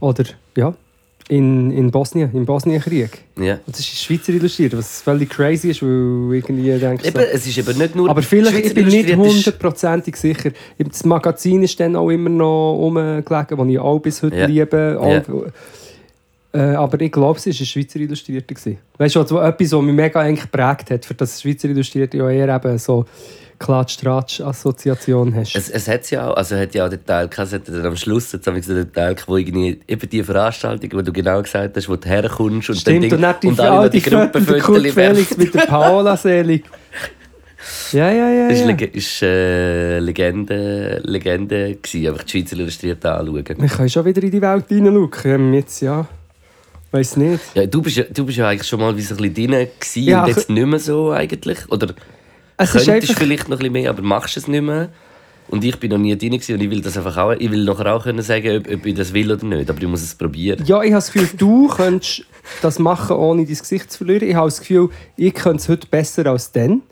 S1: Oder ja, in, in Bosnien, im Bosnienkrieg.
S2: Ja.
S1: Das ist Schweizer illustriert, was völlig crazy ist, weil irgendwie denkst
S2: Eben,
S1: so,
S2: es ist eben nicht nur.
S1: aber vielleicht,
S2: Schweizer
S1: ich bin nicht hundertprozentig sicher. Das Magazin ist dann auch immer noch rumgelegen, das ich auch bis heute
S2: Ja.
S1: liebe. Auch, äh, aber ich glaube, es war ein Schweizer Illustrierte. Weißt du, also etwas, was mich mega eigentlich geprägt hat, für das Schweizer Illustrierte ja eher eben so Klatsch-Tratsch-Assoziation hast.
S2: Es, es hat ja auch, also hat ja auch den Teil gehabt, es hat dann am Schluss jetzt ich so den Teil, gehabt, wo irgendwie eben die Veranstaltung, wo du genau gesagt hast, wo du herkommst und
S1: Stimmt,
S2: Ding-
S1: und dann die,
S2: und alle
S1: die
S2: die Gruppenfotos
S1: Felix mit der Paola Selig. Ja, ja, ja.
S2: Das
S1: ja.
S2: war ist, äh, Legende, Legende gewesen, einfach die Schweizer Illustrierte anschauen.
S1: Wir können schon wieder in die Welt hineinschauen. Ähm, Jetzt ja. Weiß nicht.
S2: Ja, du, bist ja, du bist ja eigentlich schon mal wie so ein bisschen drin gewesen
S1: Ja,
S2: und jetzt nicht mehr so eigentlich. Oder
S1: Es ist
S2: könntest
S1: einfach,
S2: vielleicht noch ein bisschen mehr, aber machst es nicht mehr. Und ich bin noch nie drin und ich will das einfach auch, ich will nachher auch können sagen, ob, ob ich das will oder nicht, aber ich muss es probieren.
S1: Ja, ich habe das Gefühl, du könntest das machen, ohne dein Gesicht zu verlieren. Ich habe das Gefühl, ich könnte es heute besser als dann.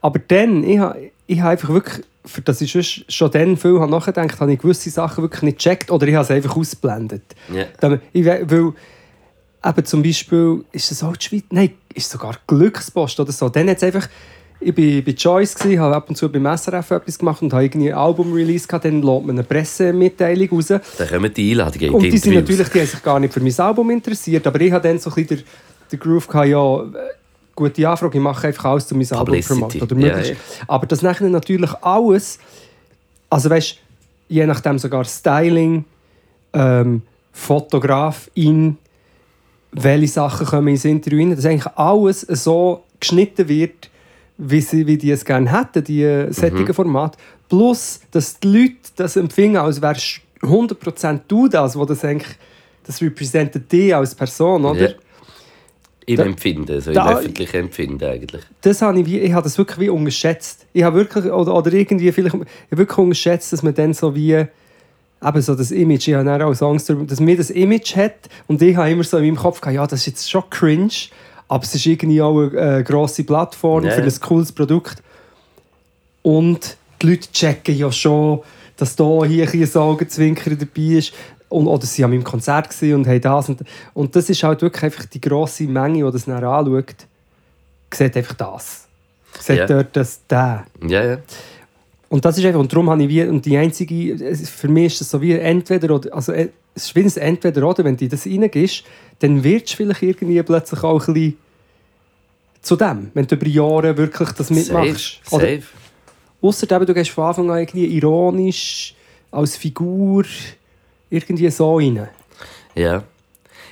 S1: Aber dann, ich habe, ich habe einfach wirklich, für das ich sonst schon dann viel habe nachgedacht habe, ich gewisse Sachen wirklich nicht gecheckt oder ich habe es einfach ausgeblendet. Damit- Ich, we- weil, eben zum Beispiel, ist das auch die Schweiz? Nein, ist sogar Glückspost oder so. Dann hat es einfach, ich war bei Joyce, gewesen, habe ab und zu beim SRF etwas gemacht und habe irgendwie ein Album-Release gehabt, dann lädt man eine Pressemitteilung raus.
S2: Dann kommen die Einladungen in
S1: Und
S2: die
S1: die sind natürlich, die haben sich gar nicht für mein Album interessiert, aber ich hatte dann so ein bisschen den, den Groove gehabt, ja, gute Anfrage, ich mache einfach alles, um mein Album
S2: Publicity.
S1: promoten. Oder möglichst.
S2: ja.
S1: Aber das nachher natürlich alles, also weißt je nachdem sogar Styling, ähm, Fotografin, welche Sachen kommen ins Interview rein, dass eigentlich alles so geschnitten wird, wie, sie, wie die es gerne hätten, die
S2: Mhm.
S1: Format. Plus, dass die Leute das empfinden, als wärst 100% du das, wo das eigentlich, das repräsentiert dich als Person, oder?
S2: Ja. Im
S1: Da-
S2: Empfinden, so im
S1: da-
S2: öffentlichen Empfinden eigentlich.
S1: das habe ich, wie, ich habe das wirklich wie unterschätzt. Ich habe wirklich, oder, oder irgendwie vielleicht, ich habe wirklich unterschätzt, dass man dann so wie, eben so das Image, ich habe auch so Angst, darüber, dass mir das Image hat und ich habe immer so in meinem Kopf gehabt, ja, das ist jetzt schon cringe, aber es ist irgendwie auch eine äh, grosse Plattform
S2: Ja,
S1: für ein cooles Produkt. Und die Leute checken ja schon, dass da hier ein Augenzwinker dabei ist. Und, oder sie waren meinem Konzert und haben das. Und, und das ist halt wirklich einfach die grosse Menge, die das dann anschaut, sieht einfach das. Sieht
S2: Ja.
S1: dort das, der.
S2: Ja, ja.
S1: Und das ist einfach, und darum habe ich wie, und die einzige, es- für mich ist das so wie entweder oder, also äh, es ist wie ein entweder oder, wenn du das reingehst, dann wirst du vielleicht irgendwie plötzlich auch ein bisschen zu dem, wenn du über Jahre wirklich das mitmachst.
S2: Safe,
S1: Oder,
S2: safe.
S1: Ausser eben, du gehst von Anfang an irgendwie ironisch, als Figur, irgendwie so rein.
S2: Ja.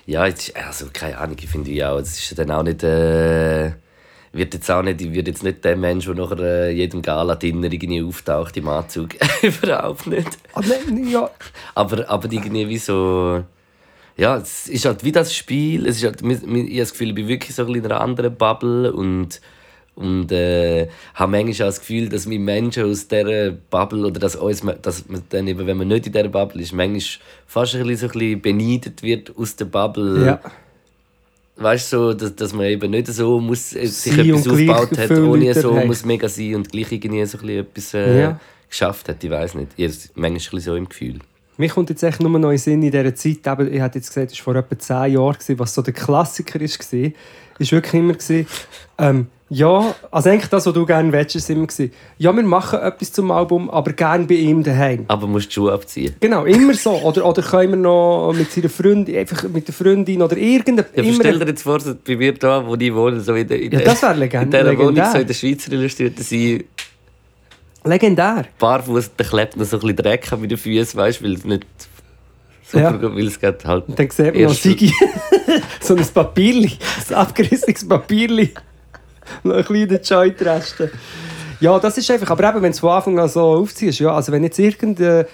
S2: Ja, ist- also keine Ahnung, ich finde ja auch, es ist dann auch nicht, äh, wird jetzt auch nicht, ich werde jetzt nicht der Mensch, der nachher äh, jedem Gala-Dinner irgendwie auftaucht im Anzug. Überhaupt nicht.
S1: Aber nein, ja,
S2: Aber, aber irgendwie wie so, ja, es ist halt wie das Spiel, es ist halt, ich habe das Gefühl, ich bin wirklich so ein in einer anderen Bubble und, und äh, habe manchmal auch das Gefühl, dass wir Menschen aus dieser Bubble oder dass uns, dass man dann eben, wenn man nicht in dieser Bubble ist, manchmal fast ein bisschen, so ein bisschen beneidet wird aus der Bubble.
S1: ja.
S2: Weißt du, so, dass, dass man eben nicht so muss, äh, sich
S1: Sein
S2: etwas aufgebaut hat, ohne so muss mega sein und gleich irgendwie so ein bisschen etwas äh,
S1: Ja.
S2: geschafft hat. Ich weiß nicht. Ich manchmal ein bisschen so im Gefühl.
S1: Mir kommt jetzt echt nur noch in Sinn in dieser Zeit, eben, ich hatte jetzt gesagt, es war vor etwa 10 Jahren, gewesen, was so der Klassiker war, ist wirklich immer, gewesen, ähm, ja, also eigentlich das, was du gerne willst, ist immer gewesen, ja, wir machen etwas zum Album, aber gerne bei ihm daheim.
S2: Aber musst die Schuhe abziehen.
S1: Genau, immer so. Oder, oder können wir noch mit seiner Freundin, einfach mit der Freundin oder irgendein...
S2: Ja,
S1: immer
S2: stell dir jetzt vor, so bei mir da, wo ich wohne, so in der, in
S1: Ja,
S2: der,
S1: das wäre legend-
S2: in dieser Wohnung,
S1: legendär.
S2: so in der Schweizer Illustrierten sind
S1: legendär.
S2: barfuß, da klebt noch so ein bisschen Dreck an meinen Füßen, weißt du, weil es nicht so
S1: Ja.
S2: weil es geht halt
S1: Und dann sieht man noch Sigi, so ein Papierli, ein abgerissenes Papierli, noch ein kleiner Joint-Reste. Ja, das ist einfach, aber eben, wenn du es von Anfang an so aufziehst, ja, also wenn jetzt irgendjemand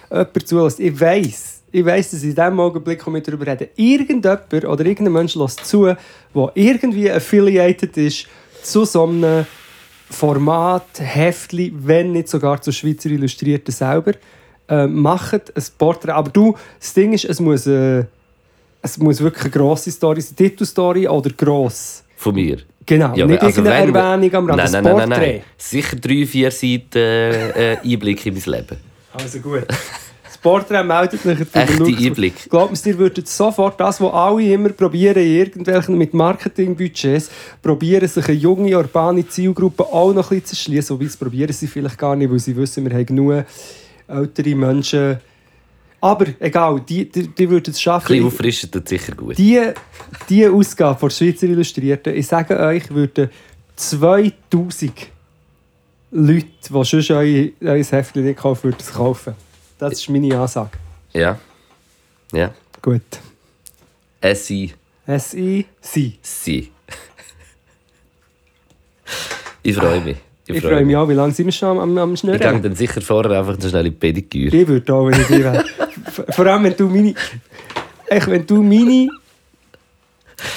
S1: zulässt, ich weiss, ich weiss, dass in dem Augenblick, wo wir darüber reden, irgendjemand oder irgendein Mensch lässt zu, der irgendwie affiliated ist zu so einem Format, Heftli, wenn nicht sogar zu Schweizer Illustrierten selber, äh, macht ein Porträt. Aber du, das Ding ist, es muss, äh, es muss wirklich eine grosse Story sein, Titelstory oder gross.
S2: von mir.
S1: Genau,
S2: Ja,
S1: nicht
S2: also
S1: irgendeine
S2: wenn-
S1: Erwähnung am Rand,
S2: Nein,
S1: ein
S2: nein, nein, nein, nein. Sicher drei, vier Seiten äh, Einblick in mein Leben.
S1: Also gut. Das Porträt meldet nachher für
S2: Echte
S1: den.
S2: Einblick.
S1: Glaubt mir, ihr würdet sofort das, was alle immer probieren, irgendwelchen mit Marketingbudgets, probieren sich eine junge, urbane Zielgruppe auch noch ein bisschen zu schließen. Wobei, das probieren sie vielleicht gar nicht, weil sie wissen, wir haben genug ältere Menschen. Aber egal, die, die, die würden es
S2: Ein bisschen
S1: schaffen.
S2: auffrischen tut sicher gut.
S1: Die, die Ausgabe von Schweizer Illustrierten, ich sage euch, würden 2000 Leute, die euer, euer Heftchen nicht kaufen, würden es kaufen. Das ist meine Ansage.
S2: Ja. Ja.
S1: Gut.
S2: SI.
S1: S-I, sie.
S2: Sie. Ich freue mich.
S1: Ich freue mich auch, wie lange sind wir schon am, am, am
S2: Ich gehe dann sicher vorher einfach noch schnell in die Pediküre.
S1: Ich würde auch, wenn ich die wäre. Vor allem, wenn du meine... Echt, wenn du meine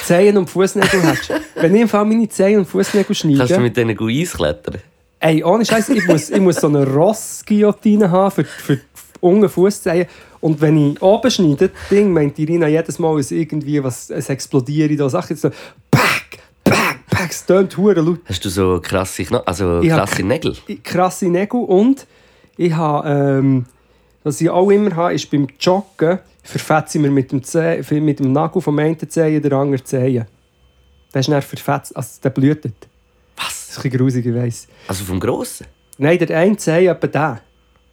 S1: Zehen und Fußnägel hättest. Wenn ich im Fall meine Zehen und Fußnägel
S2: Kannst du
S1: schneide...
S2: mit denen gut eisklettern?
S1: Ey, ohne Scheiß, ich muss, ich muss so eine Ross-Guillotine haben für, für unten Fußzehen. Und wenn ich oben schneide, das Ding, meint Irina jedes Mal, es irgendwie was, es explodiert da Sachen. So, pack, pack, pack, es tönt hure laut.
S2: Hast du so krasse, also krasse Nägel?
S1: Krasse Nägel und ich habe, ähm, was ich auch immer habe, ist beim Joggen verfetze ich mir mit dem, Zeh, mit dem Nagel vom einen Zehen den anderen Zehen. Der ist dann verfetzt, also der blutet. Das
S2: Was?
S1: ist ein bisschen grusig, ich weiss.
S2: Also vom Grossen?
S1: Nein, der eine Zeh, etwa der.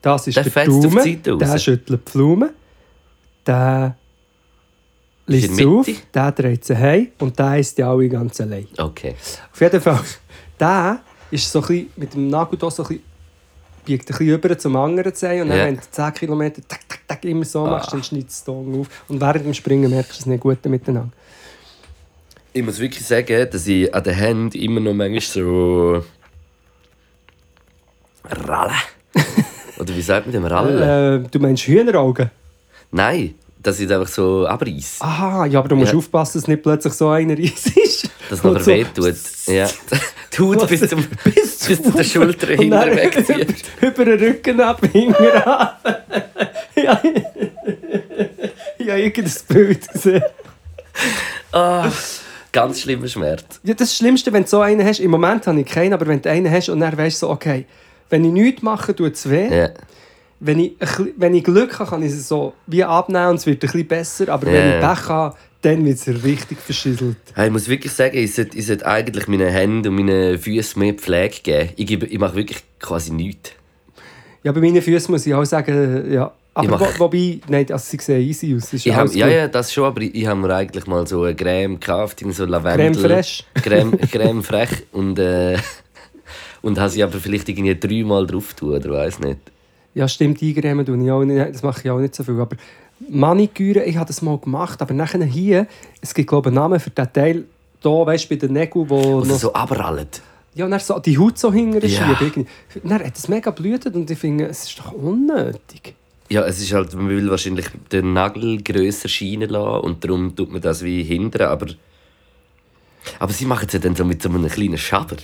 S1: Das ist
S2: Der
S1: der, Daumen, der schüttelt die Blume, der liest sie auf, der dreht sie heim und der ist die alle ganz allein.
S2: Okay.
S1: Auf jeden Fall, der ist so ein bisschen, mit dem Nagel hier so ein bisschen, biegt ein bisschen über zum anderen Zeh und dann,
S2: Ja.
S1: wenn du 10 Kilometer tak, tak, tak, immer so
S2: Ah.
S1: machst, dann schneidest du den auf. Und während dem Springen merkst du es nicht gut miteinander.
S2: Ich muss wirklich sagen, dass ich an den Händen immer noch manchmal so. Ralle. Oder wie sagt man dem? Ralle?
S1: Äh, du meinst Hühneraugen?
S2: Nein, dass ich einfach so abreiße.
S1: Aha, ja, aber du musst
S2: Ja.
S1: aufpassen, dass nicht plötzlich so einer ist.
S2: Dass nachher
S1: so-
S2: wehtut. Ja. Die Haut bis, zum, bis, zu der Schulter hinten wegzieht.
S1: über den Rücken ab, hinten an. ja, ich habe irgendein Bild gesehen.
S2: Ah, ganz schlimmer Schmerz.
S1: Ja, das, ist das Schlimmste, wenn du so einen hast. Im Moment habe ich keinen, aber wenn du einen hast und dann weißt du so, okay, wenn ich nichts mache, tut es weh.
S2: Ja.
S1: Wenn, ich, wenn ich Glück habe, kann ich es so wie abnehmen und es wird ein bisschen besser. Aber
S2: Ja,
S1: wenn ich. Pech habe, dann wird es richtig verschisselt.
S2: Hey, ich muss wirklich sagen, ich sollte, ich sollte eigentlich meinen Händen und meinen Füßen mehr Pflege geben. Ich, gebe, ich mache wirklich quasi nichts.
S1: Ja, bei meinen Füßen muss ich auch sagen, ja. Aber wo, wobei, nein, also sie sehen easy aus. Ist
S2: Ich hab, ja, ja, das schon, aber ich, ich habe mir eigentlich mal so eine Creme gekauft, irgend so Lavendel.
S1: Creme fraiche.
S2: Creme, Creme frech und, äh, und habe sie aber vielleicht irgendwie dreimal drauf tun, oder weiß nicht.
S1: Ja, stimmt, eingremen tue ich auch nicht, das mache ich auch nicht so viel. Aber Maniküre, ich habe das mal gemacht, aber nachher hier, es gibt glaube ich einen Namen für den Teil, da, weißt du, bei den Nägeln, wo
S2: Oder so abrallt.
S1: ja, dann so die Haut so hinterher
S2: Ja.
S1: schieben. Dann hat es mega blutet und ich finde, es ist doch unnötig.
S2: Ja, es ist halt, man will wahrscheinlich den Nagel grösser scheinen lassen und darum tut man das wie hindern, aber... Aber sie machen es ja dann so mit so einem kleinen Schaber.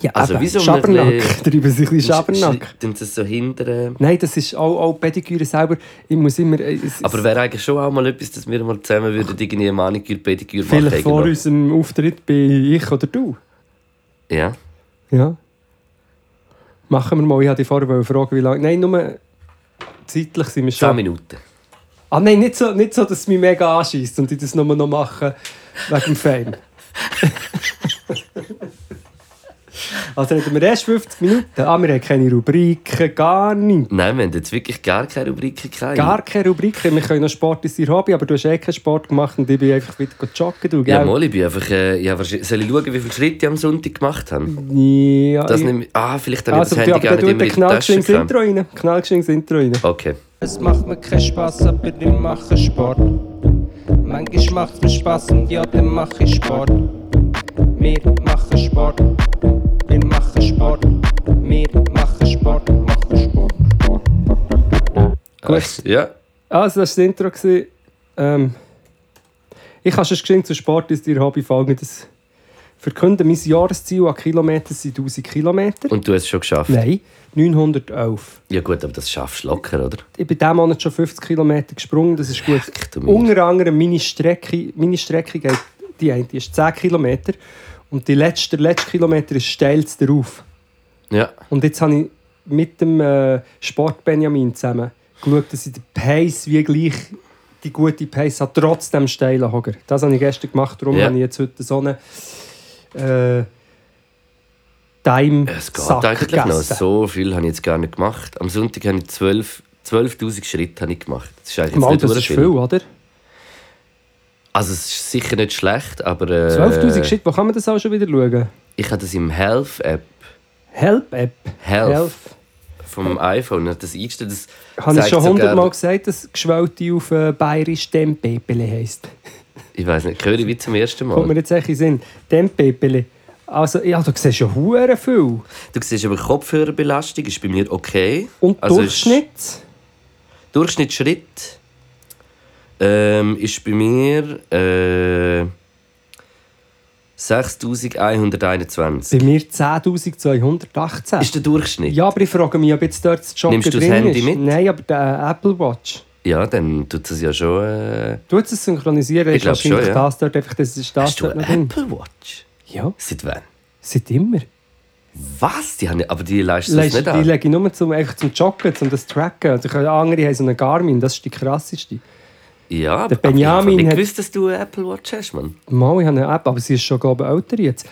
S1: Ja,
S2: Also
S1: eben,
S2: wie so
S1: Schabernack, drüber sich ein bisschen Schabernack.
S2: Tun sie es so hindern.
S1: Nein, das ist auch, auch Pediküre selber, ich muss immer... äh, Es,
S2: Aber wäre eigentlich schon auch mal etwas, dass wir mal zusammen würden irgendwie eine Maniküre, Pediküre machen
S1: Vielleicht vor unserem Auftritt bin ich oder du.
S2: Ja.
S1: Ja. Machen wir mal. Ich dich vorher fragen, wie lange... Nein, nur zeitlich sind wir schon...
S2: 10 Minuten.
S1: Ah nein, nicht so, nicht so dass es mich mega anschießt und ich das nur noch mache wegen dem Fame. also reden wir erst 50 Minuten. Ah, wir haben keine Rubriken, gar nichts.
S2: Nein, wir haben jetzt wirklich gar keine Rubriken gehabt.
S1: Gar keine Rubriken. Wir können noch Sport ist dein Hobby, aber du hast eh keinen Sport gemacht und ich bin einfach wieder joggen. Du,
S2: Ja, mal, ich bin einfach... Äh, ja, soll ich schauen, wie viele Schritte ich am Sonntag gemacht habe?
S1: Ja,
S2: Das
S1: ich-
S2: ah, vielleicht habe ich
S1: also,
S2: das Handy gar nicht immer in die Tasche.
S1: Intro rein. Intro rein.
S2: Okay.
S4: Es macht mir keinen Spaß, aber ich mache Sport. Manchmal macht's mir Spaß und ja, dann mache ich Sport. Wir machen Sport. Wir machen Sport. Wir machen Sport. Machen Sport. Sport.
S1: Gut.
S2: Ja.
S1: Also, das war das Intro. gewesen. Ähm, ich habe schon geschenkt zu Sport ist ihr Hobby folgendes. Verkünden, mein Jahresziel an Kilometern sind 1000 Kilometer.
S2: Und du hast es schon geschafft?
S1: Nein, 911.
S2: Ja gut, aber das schaffst du locker, oder?
S1: Ich bin diesen Monat schon 50 Kilometer gesprungen, das ist gut. Unter anderem meine Strecke, meine Strecke geht, die eine die ist 10 Kilometer und die letzte, der letzte Kilometer ist steilst darauf.
S2: Ja.
S1: Und jetzt habe ich mit dem äh, Sport Benjamin zusammen geschaut, dass ich den Pace wie gleich die gute Pace habe, trotz dem steilen Hocker. Das habe ich gestern gemacht, darum
S2: Ja.
S1: habe ich jetzt heute so einen äh, time
S2: Es geht
S1: Sack
S2: eigentlich noch.
S1: gegessen.
S2: So viel habe ich jetzt gar nicht gemacht. Am Sonntag habe ich 12 12'000 Schritte habe ich gemacht. Das ist eigentlich
S1: Mal, das ist viel, oder?
S2: Also es ist sicher nicht schlecht, aber... Äh,
S1: 12'000 Shit, wo kann man das auch schon wieder schauen?
S2: Ich habe das im Health-App.
S1: Help-App.
S2: Health.
S1: Health.
S2: Vom iPhone hat das eingestellt. Das
S1: Habe ich schon hundertmal gesagt, dass Geschwälte auf äh, bayerisch Dempepele heisst.
S2: Ich weiß nicht, höre ich wie zum ersten
S1: Kommt mir
S2: Mal.
S1: jetzt echt in den Sinn. Dempepele. Also, ja, du siehst ja hure viel.
S2: Du siehst aber, Kopfhörerbelastung ist bei mir okay.
S1: Und
S2: Also
S1: Durchschnitt?
S2: Durchschnittsschritt ähm, ist bei mir äh, 6121.
S1: Bei mir 10.218.
S2: Ist der Durchschnitt?
S1: Ja, aber ich frage mich, ob jetzt dort das Joggen
S2: Nimmst du das
S1: drin
S2: Handy
S1: ist.
S2: mit?
S1: Nein, aber der Apple Watch.
S2: Ja, dann tut es ja schon. Äh...
S1: Du es synchronisieren,
S2: Ich
S1: ist
S2: glaub schon, ja.
S1: das dort einfach, das ist das
S2: Hast du eine. Apple Watch?
S1: Ja,
S2: Seit wann?
S1: seit immer.
S2: Was? Die haben, aber die leistet das nicht
S1: Die
S2: an.
S1: lege ich nur zum, einfach zum Joggen, zum das Tracken. Also, andere haben so einen Garmin, das ist die krasseste.
S2: Ja,
S1: Der
S2: aber ich
S1: Benjamin
S2: nicht gewusst, dass du eine Apple Watch hast, Mann.
S1: Mal, ich habe eine App, aber sie ist schon, glaube älter jetzt.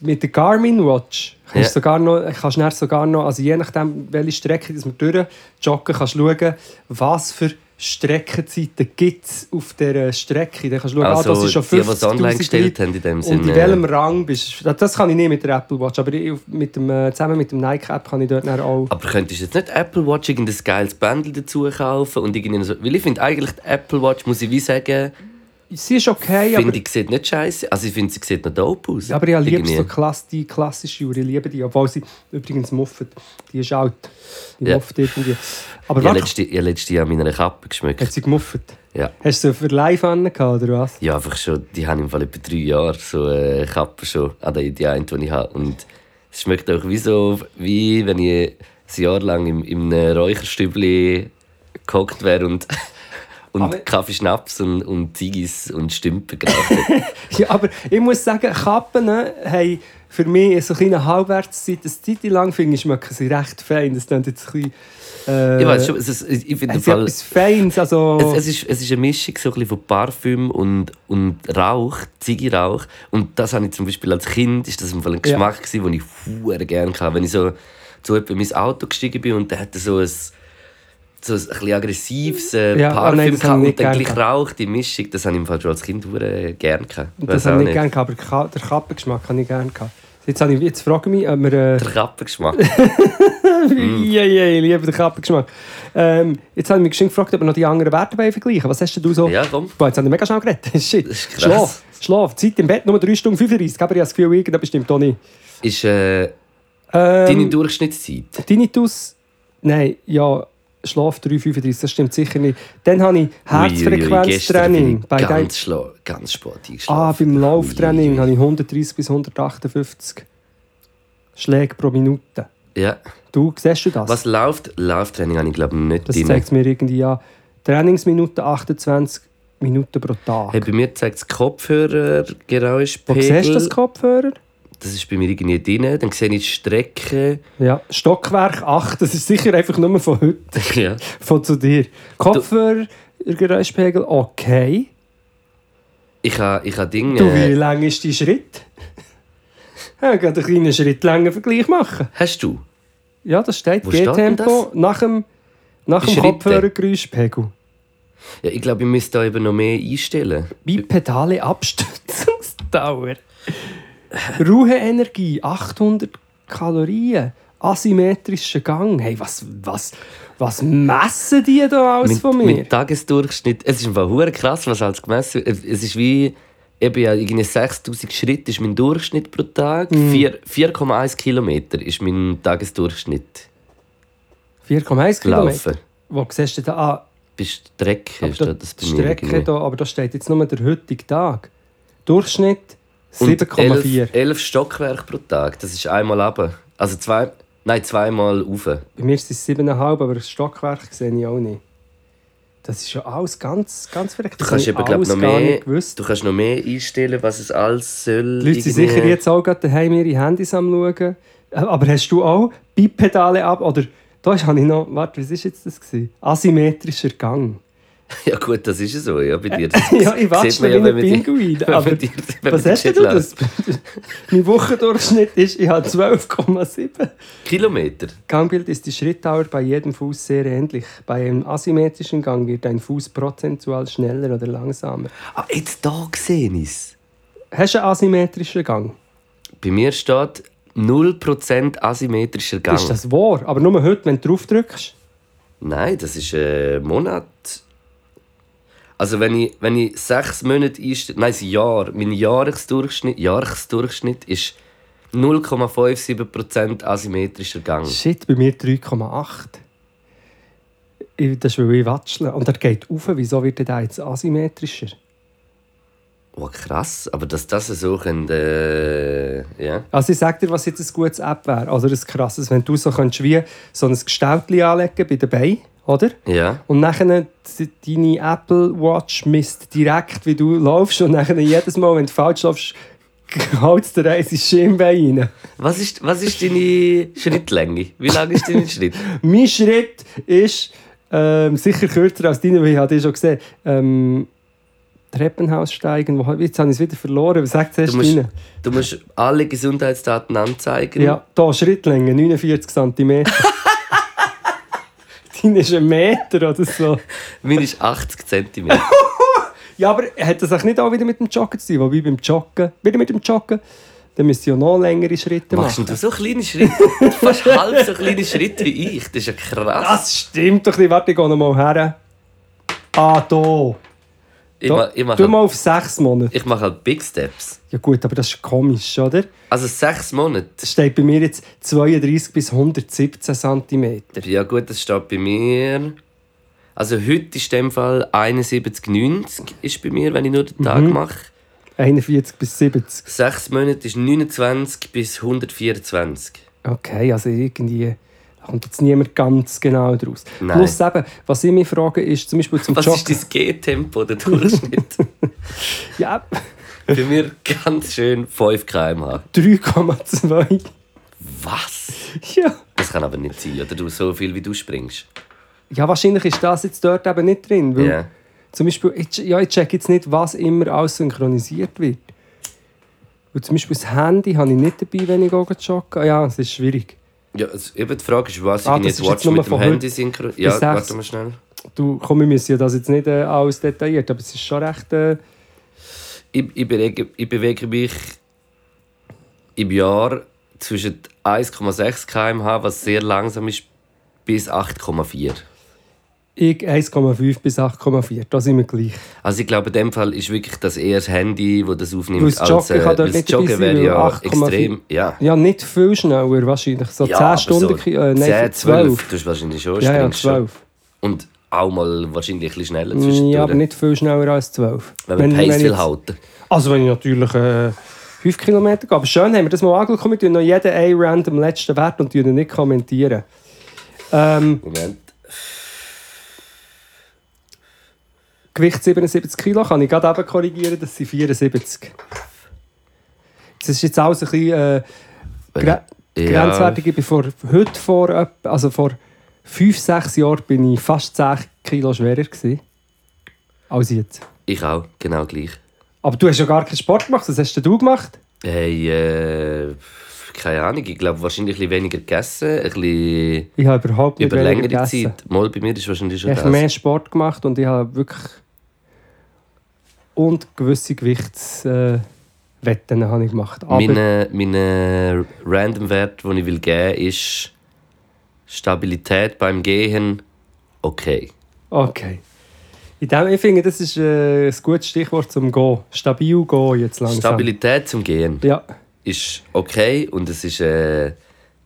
S1: Mit der Garmin Watch kannst du
S2: Ja.
S1: sogar noch, kannst sogar noch, also je nachdem, welche Strecke dass wir durch joggen, kannst du schauen, was für Streckenzeiten gibt es auf dieser Strecke. Dann kannst du schauen,
S2: Also,
S1: ah, das ist schon
S2: die, die es
S1: 50'000
S2: online gestellt haben in dem
S1: Und
S2: Sinne.
S1: in welchem Rang bist du? Das kann ich nicht mit der Apple Watch, aber ich, mit dem, äh, zusammen mit dem Nike-App kann ich dort auch...
S2: Aber könntest du jetzt nicht Apple Watch irgendein geiles Bändel dazu kaufen und irgendwie so, weil ich finde eigentlich die Apple Watch, muss ich wie sagen,
S1: Sie ist okay, aber,
S2: finde ich sieht nicht scheiße. Also ich finde sie sieht noch dope aus.
S1: aber ich liebe so klass, die klassische Uhr. Ich liebe die, obwohl sie übrigens muffet. Die ist alt. Die
S2: Ja.
S1: muffet irgendwie. Aber
S2: Ich habe
S1: warte,
S2: letzte, Jahr meiner Kappe geschmeckt.
S1: hat sie gemuffet?
S2: Ja.
S1: Hast du sie für live angehabt, oder was?
S2: ja, einfach schon, die haben im Fall etwa drei Jahre so eine Kappe schon, an der die eine, die ich habe. Und es schmeckt auch wie so, wie wenn ich ein Jahr lang im, in einem Räucherstübli gehockt wäre und, und
S1: Aber-
S2: Kaffee, Schnaps und, und Ziggis und Stümpen geraucht.
S1: Ja, aber ich muss sagen, Kappen ne, haben für mich so eine Halbwertszeit. Eine Zeit lang finde ich, schmecken sie recht fein. Das klingt jetzt ein bisschen... Äh,
S2: Ich weiß schon, es ist, ich finde
S1: Es ist
S2: Fall...
S1: etwas Feines, also...
S2: Es, es, ist, es ist eine Mischung so ein bisschen von Parfüm und, und Rauch, Ziggirauch. Und das habe ich zum Beispiel als Kind, ist das im Fall ein Geschmack, ja. den ich sehr gerne hatte. Wenn ich so zu jemandem in mein Auto gestiegen bin und der hatte so ein, so ein, bisschen aggressives äh,
S1: Ja, ah,
S2: Parfüm
S1: nein,
S2: gehabt und dann gleich Rauch, die Mischung, das habe ich im Fall schon als Kind sehr gerne gehabt.
S1: das habe ich nicht gerne gehabt, aber den Kappengeschmack habe ich gerne gehabt. Jetzt, habe ich, jetzt frage ich mich, ob wir... Äh,
S2: Der Kappengeschmack.
S1: ja, ja, ich liebe den Kappengeschmack. Ähm, jetzt habe ich mich geschwind gefragt, ob wir noch die anderen Werte bei vergleichen. Was hast denn du so...
S2: ja, komm.
S1: Boah, jetzt habe ich mega schnell geredet. Shit.
S2: Das ist krass.
S1: Schlaf, Schlaf. Zeit im Bett nur 3 Stunden 35. Aber ich habe das Gefühl, irgendwas bestimmt auch nicht.
S2: Ist äh,
S1: Ähm,
S2: deine Durchschnittszeit?
S1: Tinnitus, nein, ja, Schlaf 3,35, das stimmt sicher nicht. Dann habe ich Herzfrequenztraining.
S2: Bei ganz, schla- ganz eingeschlafen.
S1: ah, beim Lauftraining
S2: Ui, ui,
S1: habe ich 130 bis 158 Schläge pro Minute.
S2: Ja.
S1: Du, siehst du das?
S2: Was läuft? Lauftraining habe ich glaube nicht
S1: das zeigt mir irgendwie an. Trainingsminuten 28 Minuten pro Tag.
S2: Hey, bei mir zeigt es Kopfhörer,
S1: Wo siehst du das Kopfhörer?
S2: Das ist bei mir irgendwie drin. Dann sehe ich die Strecke.
S1: Ja, Stockwerk 8, das ist sicher einfach nur von heute,
S2: ja.
S1: von zu dir. Kopfhörer, Geräuschpegel, okay.
S2: Ich habe ich ha Dinge.
S1: Du, wie lang ist dein Schritt? Ja, ich einen kleinen Schrittlängenvergleich machen.
S2: Hast du?
S1: Ja, das steht. G-Tempo nach dem, nach dem? Kopfhörergeräuschpegel.
S2: Ja, ich glaube, ich müsste da eben noch mehr einstellen.
S1: Bipedale Abstützungsdauer. Ruheenergie 800 Kalorien. Asymmetrischer Gang. Hey, was, was, was messen die da alles
S2: Mein,
S1: von mir?
S2: mein Tagesdurchschnitt. Es ist einfach krass, was alles gemessen wird. Es ist wie. Eben ja, irgendwie 6000 Schritte ist mein Durchschnitt pro Tag. Vier- 4,1 Kilometer ist mein Tagesdurchschnitt.
S1: 4,1 Kilometer.
S2: Laufen.
S1: Wo siehst du da? Ah,
S2: Bist Strecke,
S1: aber
S2: steht
S1: da,
S2: das bei
S1: Strecke da, aber da steht jetzt nur der heutige Tag. Durchschnitt 7,4.
S2: 11, 11 Stockwerke pro Tag. Das ist einmal runter. Also zwei, nein, zweimal rauf.
S1: Bei mir ist es 7,5, aber das Stockwerk sehe ich auch nicht. Das ist ja alles ganz, ganz verrückt.
S2: Du kannst eben, glaub,
S1: alles
S2: noch mehr, du kannst noch mehr einstellen, was es alles soll.
S1: Die Leute sind
S2: irgendwie-
S1: sicher jetzt auch gerade daheim ihre Handys am schauen. Äh, Aber hast du auch Bipedale ab? Oder da habe ich noch, warte, was war jetzt das? Gewesen? Asymmetrischer Gang.
S2: Ja gut, das ist so, ja, bei dir.
S1: ja, ich warte noch
S2: man
S1: wie
S2: ja,
S1: ein
S2: die-
S1: Pinguin.
S2: man
S1: Aber
S2: die-
S1: was
S2: die
S1: hast du das? mein Wochendurchschnitt ist, ich habe 12,7.
S2: Kilometer.
S1: Gangbild ist die Schrittdauer bei jedem Fuß sehr ähnlich. Bei einem asymmetrischen Gang wird ein Fuß prozentual schneller oder langsamer.
S2: Ah, jetzt da gesehen ist
S1: Hast du einen asymmetrischen Gang?
S2: Bei mir steht 0% asymmetrischer Gang.
S1: Ist das wahr? Aber nur heute, wenn du drauf drückst.
S2: Nein, das ist ein Monat. Also wenn ich, wenn ich sechs Monate einstelle, nein, ein Jahr, mein Jahresdurchschnitt, Jahresdurchschnitt ist 0,57% asymmetrischer Gang.
S1: Shit, bei mir 3,8. Ich- Das ist, weil ich watschle. Und er geht auf. Wieso wird der jetzt asymmetrischer?
S2: Oh, krass, aber dass das so könnte, äh, ja.
S1: Also ich sage dir, was jetzt ein gutes App wäre. Oder ein krasses, wenn du so könntest wie so ein Gestaltli anlegen bei den Beinen, oder?
S2: Ja.
S1: Und nachher deine Apple Watch misst direkt, wie du laufst. Und nachher jedes Mal, wenn du falsch laufst, haut dir eins ins Schienbein rein.
S2: Was ist, was ist deine Schrittlänge? Wie lang ist dein Schritt?
S1: Mein Schritt ist ähm, sicher kürzer als deine, weil ich habe schon gesehen ähm, Treppenhaus steigen. Wo, jetzt habe ich es wieder verloren. Was sagt es
S2: Du musst, du musst alle Gesundheitsdaten anzeigen.
S1: Ja, hier Schrittlänge 49 cm. Deine ist ein Meter oder so.
S2: Meine ist 80 cm.
S1: Ja, aber hat das auch nicht auch wieder mit dem Joggen zu tun? Wobei beim Joggen, wieder mit dem Joggen, dann müsst ihr ja noch längere Schritte
S2: Machst
S1: machen.
S2: du so kleine Schritte? Fast halb so kleine Schritte wie ich. Das ist ja krass.
S1: Das stimmt doch nicht. Warte, ich gehe noch mal her. Ah, da.
S2: Ich
S1: da.
S2: mache ich mach
S1: tu mal auf sechs Monate.
S2: ich mach halt Big Steps.
S1: Ja gut, aber das ist komisch, oder?
S2: Also sechs Monate.
S1: Das steht bei mir jetzt 32 bis 117 cm.
S2: Ja gut, das steht bei mir. Also heute ist in dem Fall 71,90 ist bei mir, wenn ich nur den Tag
S1: Mhm.
S2: mache.
S1: 41 bis 70.
S2: Sechs Monate ist 29 bis 124.
S1: Okay, also irgendwie kommt jetzt niemand ganz genau draus.
S2: Nein.
S1: Plus eben, was ich mich frage, ist zum Beispiel zum
S2: Was
S1: Joggen.
S2: ist dein G-Tempo, der Durchschnitt?
S1: Ja,
S2: bei mir ganz schön 5 km/h.
S1: 3,2.
S2: Was?
S1: Ja.
S2: Das kann aber nicht sein, oder du so viel wie du springst.
S1: ja, wahrscheinlich ist das jetzt dort eben nicht drin. Weil
S2: Ja.
S1: Zum Beispiel, ich, ja, ich check jetzt nicht, was immer alles synchronisiert wird. Und zum Beispiel das Handy habe ich nicht dabei, wenn ich joggen. Ah Ja, es ist schwierig.
S2: Ja, also eben die Frage ist, was
S1: Ah,
S2: ich jetzt watch mit dem Handy
S1: heute
S2: synchron.
S1: bis
S2: Ja, warte mal schnell.
S1: Du, komm, wir müssen ja das jetzt nicht äh, alles detailliert, aber es ist schon recht... Äh,
S2: Ich, ich, bewege, ich bewege mich im Jahr zwischen 1,6 km/h, was sehr langsam ist, bis 8,4.
S1: Ich 1,5 bis 8,4, da sind wir gleich.
S2: Also ich glaube, in dem Fall ist wirklich das eher das Handy, das das aufnimmt.
S1: Weil das Joggen kann nicht
S2: Joggen wäre ja
S1: 8,4
S2: extrem. Ja,
S1: Ja, nicht viel schneller wahrscheinlich. So 10
S2: aber
S1: Stunden,
S2: so
S1: äh, nein,
S2: 10,
S1: 12.
S2: 12. Du hast wahrscheinlich schon.
S1: Ja, ja,
S2: springst schon.
S1: 12.
S2: Und auch mal wahrscheinlich ein bisschen schneller zwischendurch.
S1: Ja, aber nicht viel schneller als 12.
S2: Wenn man Pace will halten.
S1: Also wenn ich natürlich äh, 5 Kilometer gehe. Aber schön haben wir das mal angeschaut. Wir tun noch jeden einen random letzten Wert und nicht kommentieren. Ähm,
S2: Moment.
S1: Gewicht 77 Kilo, kann ich gerade eben korrigieren, das sind 74. Das ist jetzt alles ein bisschen äh, gre
S2: Ja.
S1: grenzwertig. Ich bin vor, heute vor, also vor 5, 6 Jahren bin ich fast 10 Kilo schwerer gewesen, als jetzt.
S2: Ich auch, genau gleich.
S1: Aber du hast ja gar keinen Sport gemacht, was hast denn du gemacht?
S2: Hey, äh, keine Ahnung, ich glaube wahrscheinlich ein bisschen weniger gegessen, ein bisschen
S1: Ich habe überhaupt nicht
S2: über längere
S1: gegessen.
S2: Zeit. Mal bei mir ist wahrscheinlich schon
S1: Ich habe mehr Sport gemacht und ich habe wirklich und gewisse Gewichtswetten äh, habe ich gemacht. Aber
S2: Mein mein random Wert, den ich will geben will, ist Stabilität beim Gehen. Okay.
S1: okay. In dem, ich finde, das ist äh, ein gutes Stichwort zum Gehen. Stabil gehen jetzt langsam.
S2: Stabilität zum Gehen
S1: Ja.
S2: ist okay und es ist äh,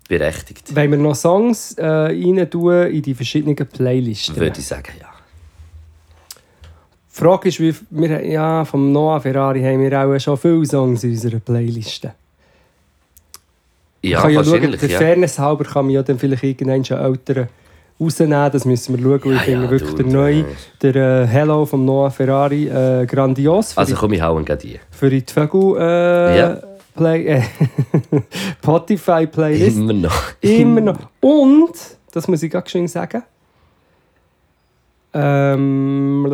S2: berechtigt.
S1: Wenn wir noch Songs äh, rein tun in die verschiedenen Playlisten.
S2: Würde ich sagen, ja.
S1: Die Frage ist, wie, wir, ja, vom Noah Ferrari haben wir auch schon viele Songs in unserer Playliste.
S2: Ja,
S1: kann ja schauen, der
S2: ja.
S1: Fairness halber kann man ja dann vielleicht irgendeinen schon älteren rausnehmen. Das müssen wir schauen. weil
S2: Ja,
S1: ich finde
S2: ja,
S1: wirklich der neue, der äh, Hello vom Noah Ferrari, äh, grandios.
S2: Also komm, ich hauen gerade die.
S1: für die Vögel äh,
S2: Ja.
S1: Play, äh, Spotify Playlist.
S2: Immer noch.
S1: Immer noch. Und, das muss ich ganz schön sagen. Ähm,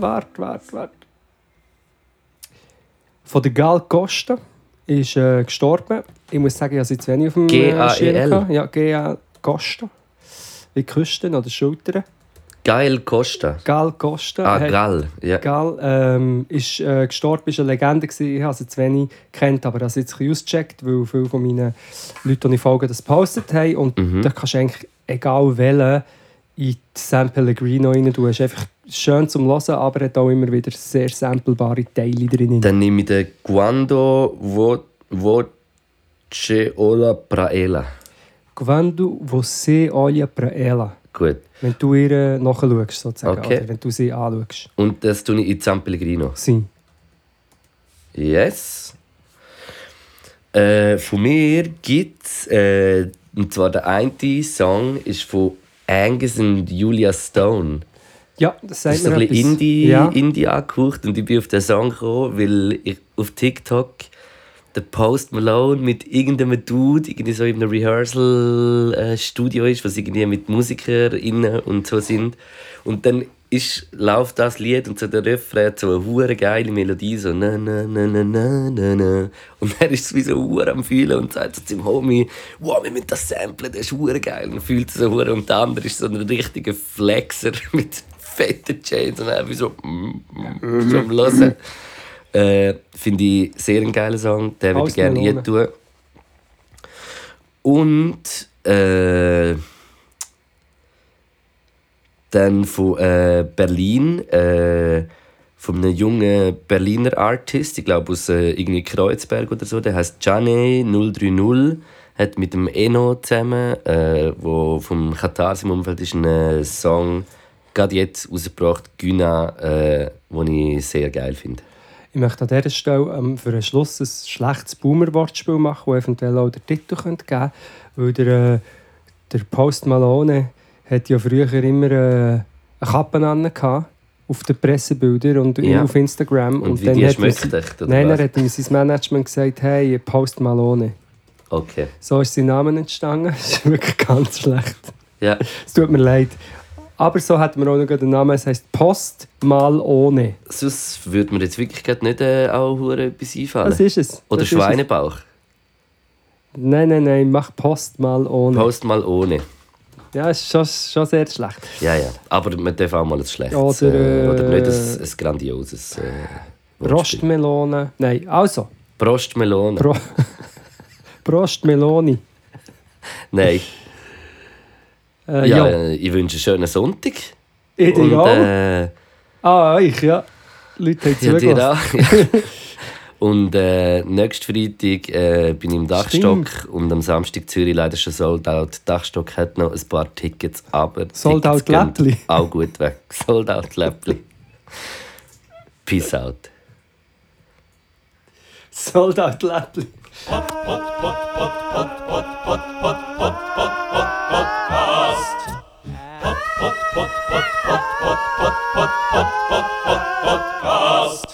S1: warte, warte, warte. Von der Gal Costa ist äh, gestorben. Ich muss sagen, ich habe sie zu wenig auf dem
S2: G.A.E.L..
S1: Schirm gehabt. Ja, G.A. Costa. Wie Küsten oder Schultern.
S2: Geil Costa.
S1: Gal Costa.
S2: Ah,
S1: hat-
S2: Gal. Ja.
S1: Gal ähm, ist äh, gestorben, ist eine Legende gewesen. Ich habe sie zu wenig kennt, aber das jetzt ausgecheckt, weil viele von meinen Leuten, die ich folge, das gepostet haben. Und
S2: Mhm.
S1: da kannst du eigentlich, egal welchen, in San Pellegrino rein ist einfach schön zum Hören, aber hat auch immer wieder sehr samplebare Teile drin.
S2: Dann nehme ich den Guando Vo- Voce Ola Praela.
S1: Quando você olha para ela.
S2: Gut.
S1: Wenn du ihr nachschaust, sozusagen.
S2: Okay.
S1: Oder wenn du sie anschaust.
S2: Und das tue ich in San Pellegrino.
S1: Sie.
S2: Yes. Äh, von mir gibt es, äh, und zwar der eine Song ist von Angus und Julia Stone.
S1: Ja, das sagt
S2: Das ist so
S1: mir
S2: ein bisschen. Indie,
S1: Ja.
S2: Indie angehaucht und ich bin auf den Song gekommen, weil ich auf TikTok der Post Malone mit irgendeinem Dude irgendwie so in einem Rehearsal-Studio ist, was irgendwie mit MusikerInnen und so sind. Und dann ist, läuft das Lied und so der Refrain hat so eine hure geile Melodie, so na na na na na na na. Und er ist wie so hure am Fühlen und sagt so zum Homie, wow, wir müssen das samplen, das ist hure geil. Und fühlt so hure und der andere ist so ein richtiger Flexer mit fetten Chains und er wie so, mm, mm, so am Hören. Äh, Finde ich sehr einen geilen Song, den würde ich gerne hier tun. Und äh, dann von äh, Berlin, äh, von einem jungen Berliner Artist, ich glaube aus äh, irgendwie Kreuzberg oder so, der heißt Jane 030, hat mit dem Eno zusammen, äh, wo vom Katar im Umfeld ist, einen Song gerade jetzt rausgebracht, Güna, äh, den ich sehr geil finde.
S1: Ich möchte an dieser Stelle ähm, für einen Schluss ein schlechtes Boomer-Wortspiel machen, das eventuell auch den Titel geben könnte. Weil der, äh, der Post Malone hat ja früher immer äh, eine Kappe an auf den Pressebildern und
S2: Ja.
S1: auf Instagram.
S2: Und wie die
S1: hat
S2: schmeckt echt, oder
S1: Nein,
S2: was?
S1: dann hat ihm sein Management gesagt, hey, Post Malone.
S2: Okay.
S1: So ist sein Name entstanden. Das ist wirklich ganz schlecht.
S2: Ja,
S1: Es tut mir leid. Aber so hat man auch noch den Namen, es heisst Post Malone.
S2: sonst würde mir jetzt wirklich nicht äh, auch etwas einfallen.
S1: Das ist es.
S2: Oder
S1: das.
S2: Schweinebauch.
S1: Nein, nein, nein, mach Post Malone.
S2: Post mal ohne.
S1: Ja, ist schon, schon sehr schlecht.
S2: Ja, ja. Aber man darf auch mal ein schlechtes
S1: Oder,
S2: äh, oder nicht
S1: äh,
S2: ein, ein grandioses äh.
S1: Rostmelone. Nein, also.
S2: Prostmelone.
S1: Pro Prostmeloni.
S2: Nein.
S1: Äh,
S2: Ja,
S1: ja,
S2: äh, ich wünsche einen schönen Sonntag.
S1: ich
S2: Und,
S1: auch.
S2: äh,
S1: ah, ich, ja. Leute haben
S2: ja,
S1: zugelassen.
S2: Und äh, nächsten Freitag äh, bin ich im Dachstock und am Samstag Zürich leider schon sold out. Dachstock hat noch ein paar Tickets, aber
S1: Sold
S2: Tickets
S1: out
S2: gehen
S1: Läppli.
S2: Auch gut weg. Sold out Läppli. Peace out.
S1: Sold out Läppli.
S5: Podcast.